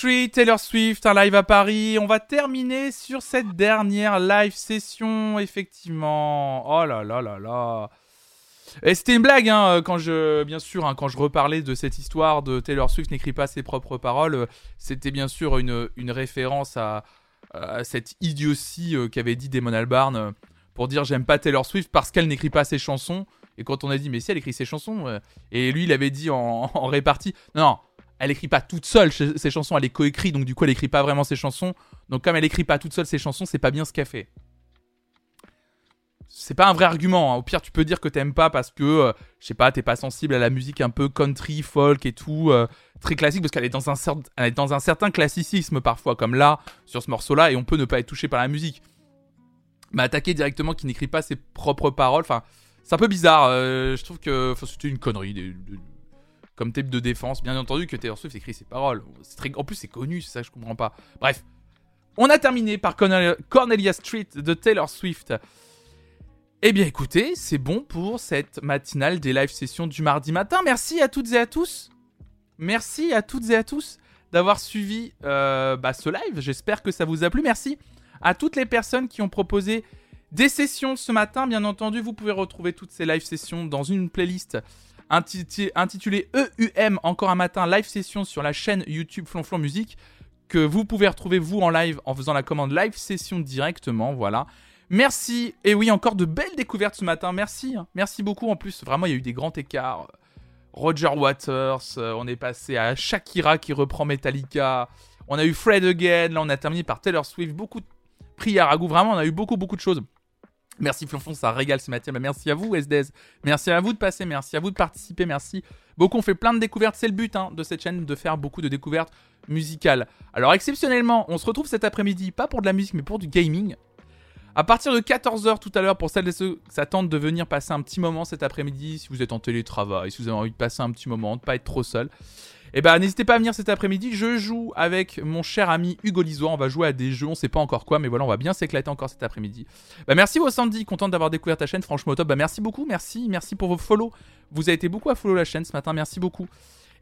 Taylor Swift, un live à Paris. On va terminer sur cette dernière live session, effectivement. Oh là là là là. Et c'était une blague, hein, quand je, bien sûr, hein, quand je reparlais de cette histoire de Taylor Swift n'écrit pas ses propres paroles, euh, c'était bien sûr une, référence à, cette idiotie euh, qu'avait dit Damon Albarn euh, pour dire j'aime pas Taylor Swift parce qu'elle n'écrit pas ses chansons. Et quand on a dit mais si elle écrit ses chansons, euh, et lui il avait dit en, en répartie non, non, elle écrit pas toute seule ses chansons, elle est coécrit, donc du coup elle écrit pas vraiment ses chansons. Donc comme elle écrit pas toute seule ses chansons, c'est pas bien ce qu'elle fait. C'est pas un vrai argument. hein. Au pire, tu peux dire que t'aimes pas parce que, euh, je sais pas, t'es pas sensible à la musique un peu country, folk et tout, euh, très classique, parce qu'elle est, dans un certain classicisme parfois, comme là, sur ce morceau-là, et on peut ne pas être touché par la musique. Mais attaquer directement qui n'écrit pas ses propres paroles, enfin, c'est un peu bizarre. euh, je trouve que c'était une connerie. Comme type de défense, bien entendu que Taylor Swift écrit ses paroles. En plus, c'est connu, c'est ça que je comprends pas. Bref. On a terminé par Cornelia, Cornelia Street de Taylor Swift. Eh bien écoutez, c'est bon pour cette matinale des live sessions du mardi matin. Merci à toutes et à tous. Merci à toutes et à tous d'avoir suivi euh, bah, ce live. J'espère que ça vous a plu. Merci à toutes les personnes qui ont proposé des sessions ce matin. Bien entendu, vous pouvez retrouver toutes ces live sessions dans une playlist intitulée EUM, encore un matin, live session sur la chaîne YouTube Flonflon Musique, que vous pouvez retrouver vous en live en faisant la commande live session directement. Voilà. Merci. Et oui, encore de belles découvertes ce matin. Merci. hein. Merci beaucoup. En plus, vraiment, il y a eu des grands écarts. Roger Waters, euh, on est passé à Shakira qui reprend Metallica. On a eu Fred Again. Là, on a terminé par Taylor Swift. Beaucoup de prières à goût. Vraiment, on a eu beaucoup, beaucoup de choses. Merci Flonflon, ça régale ce matin. Bah, merci à vous, SDS. Merci à vous de passer. Merci à vous de participer. Merci. Beaucoup, on fait plein de découvertes. C'est le but hein, de cette chaîne, de faire beaucoup de découvertes musicales. Alors, exceptionnellement, on se retrouve cet après-midi, pas pour de la musique, mais pour du gaming. À partir de 14h tout à l'heure, pour celles et ceux qui s'attendent de venir passer un petit moment cet après-midi, si vous êtes en télétravail, si vous avez envie de passer un petit moment, de pas être trop seul, eh ben n'hésitez pas à venir cet après-midi. Je joue avec mon cher ami Hugo Lisoire. On va jouer à des jeux, on sait pas encore quoi, mais voilà, on va bien s'éclater encore cet après-midi. Bah merci au Sandy, contente d'avoir découvert ta chaîne, franchement top. Bah merci beaucoup, merci, merci pour vos follow. Vous avez été beaucoup à follow la chaîne ce matin, merci beaucoup.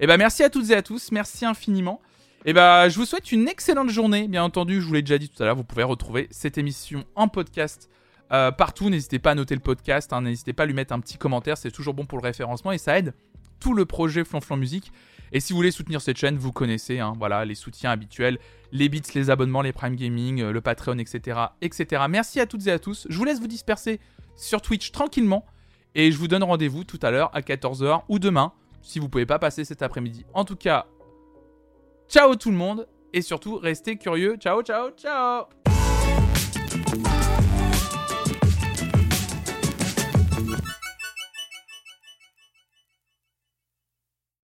Et bah merci à toutes et à tous, merci infiniment. Et bah, je vous souhaite une excellente journée. Bien entendu, je vous l'ai déjà dit tout à l'heure, vous pouvez retrouver cette émission en podcast euh, partout. N'hésitez pas à noter le podcast, hein, n'hésitez pas à lui mettre un petit commentaire, c'est toujours bon pour le référencement et ça aide tout le projet Flonflon Musique. Et si vous voulez soutenir cette chaîne, vous connaissez, hein, voilà, les soutiens habituels, les bits, les abonnements, les Prime Gaming, euh, le Patreon, etc., etc. Merci à toutes et à tous. Je vous laisse vous disperser sur Twitch tranquillement et je vous donne rendez-vous tout à l'heure à 14h ou demain si vous pouvez pas passer cet après-midi. En tout cas, ciao tout le monde et surtout restez curieux. Ciao, ciao, ciao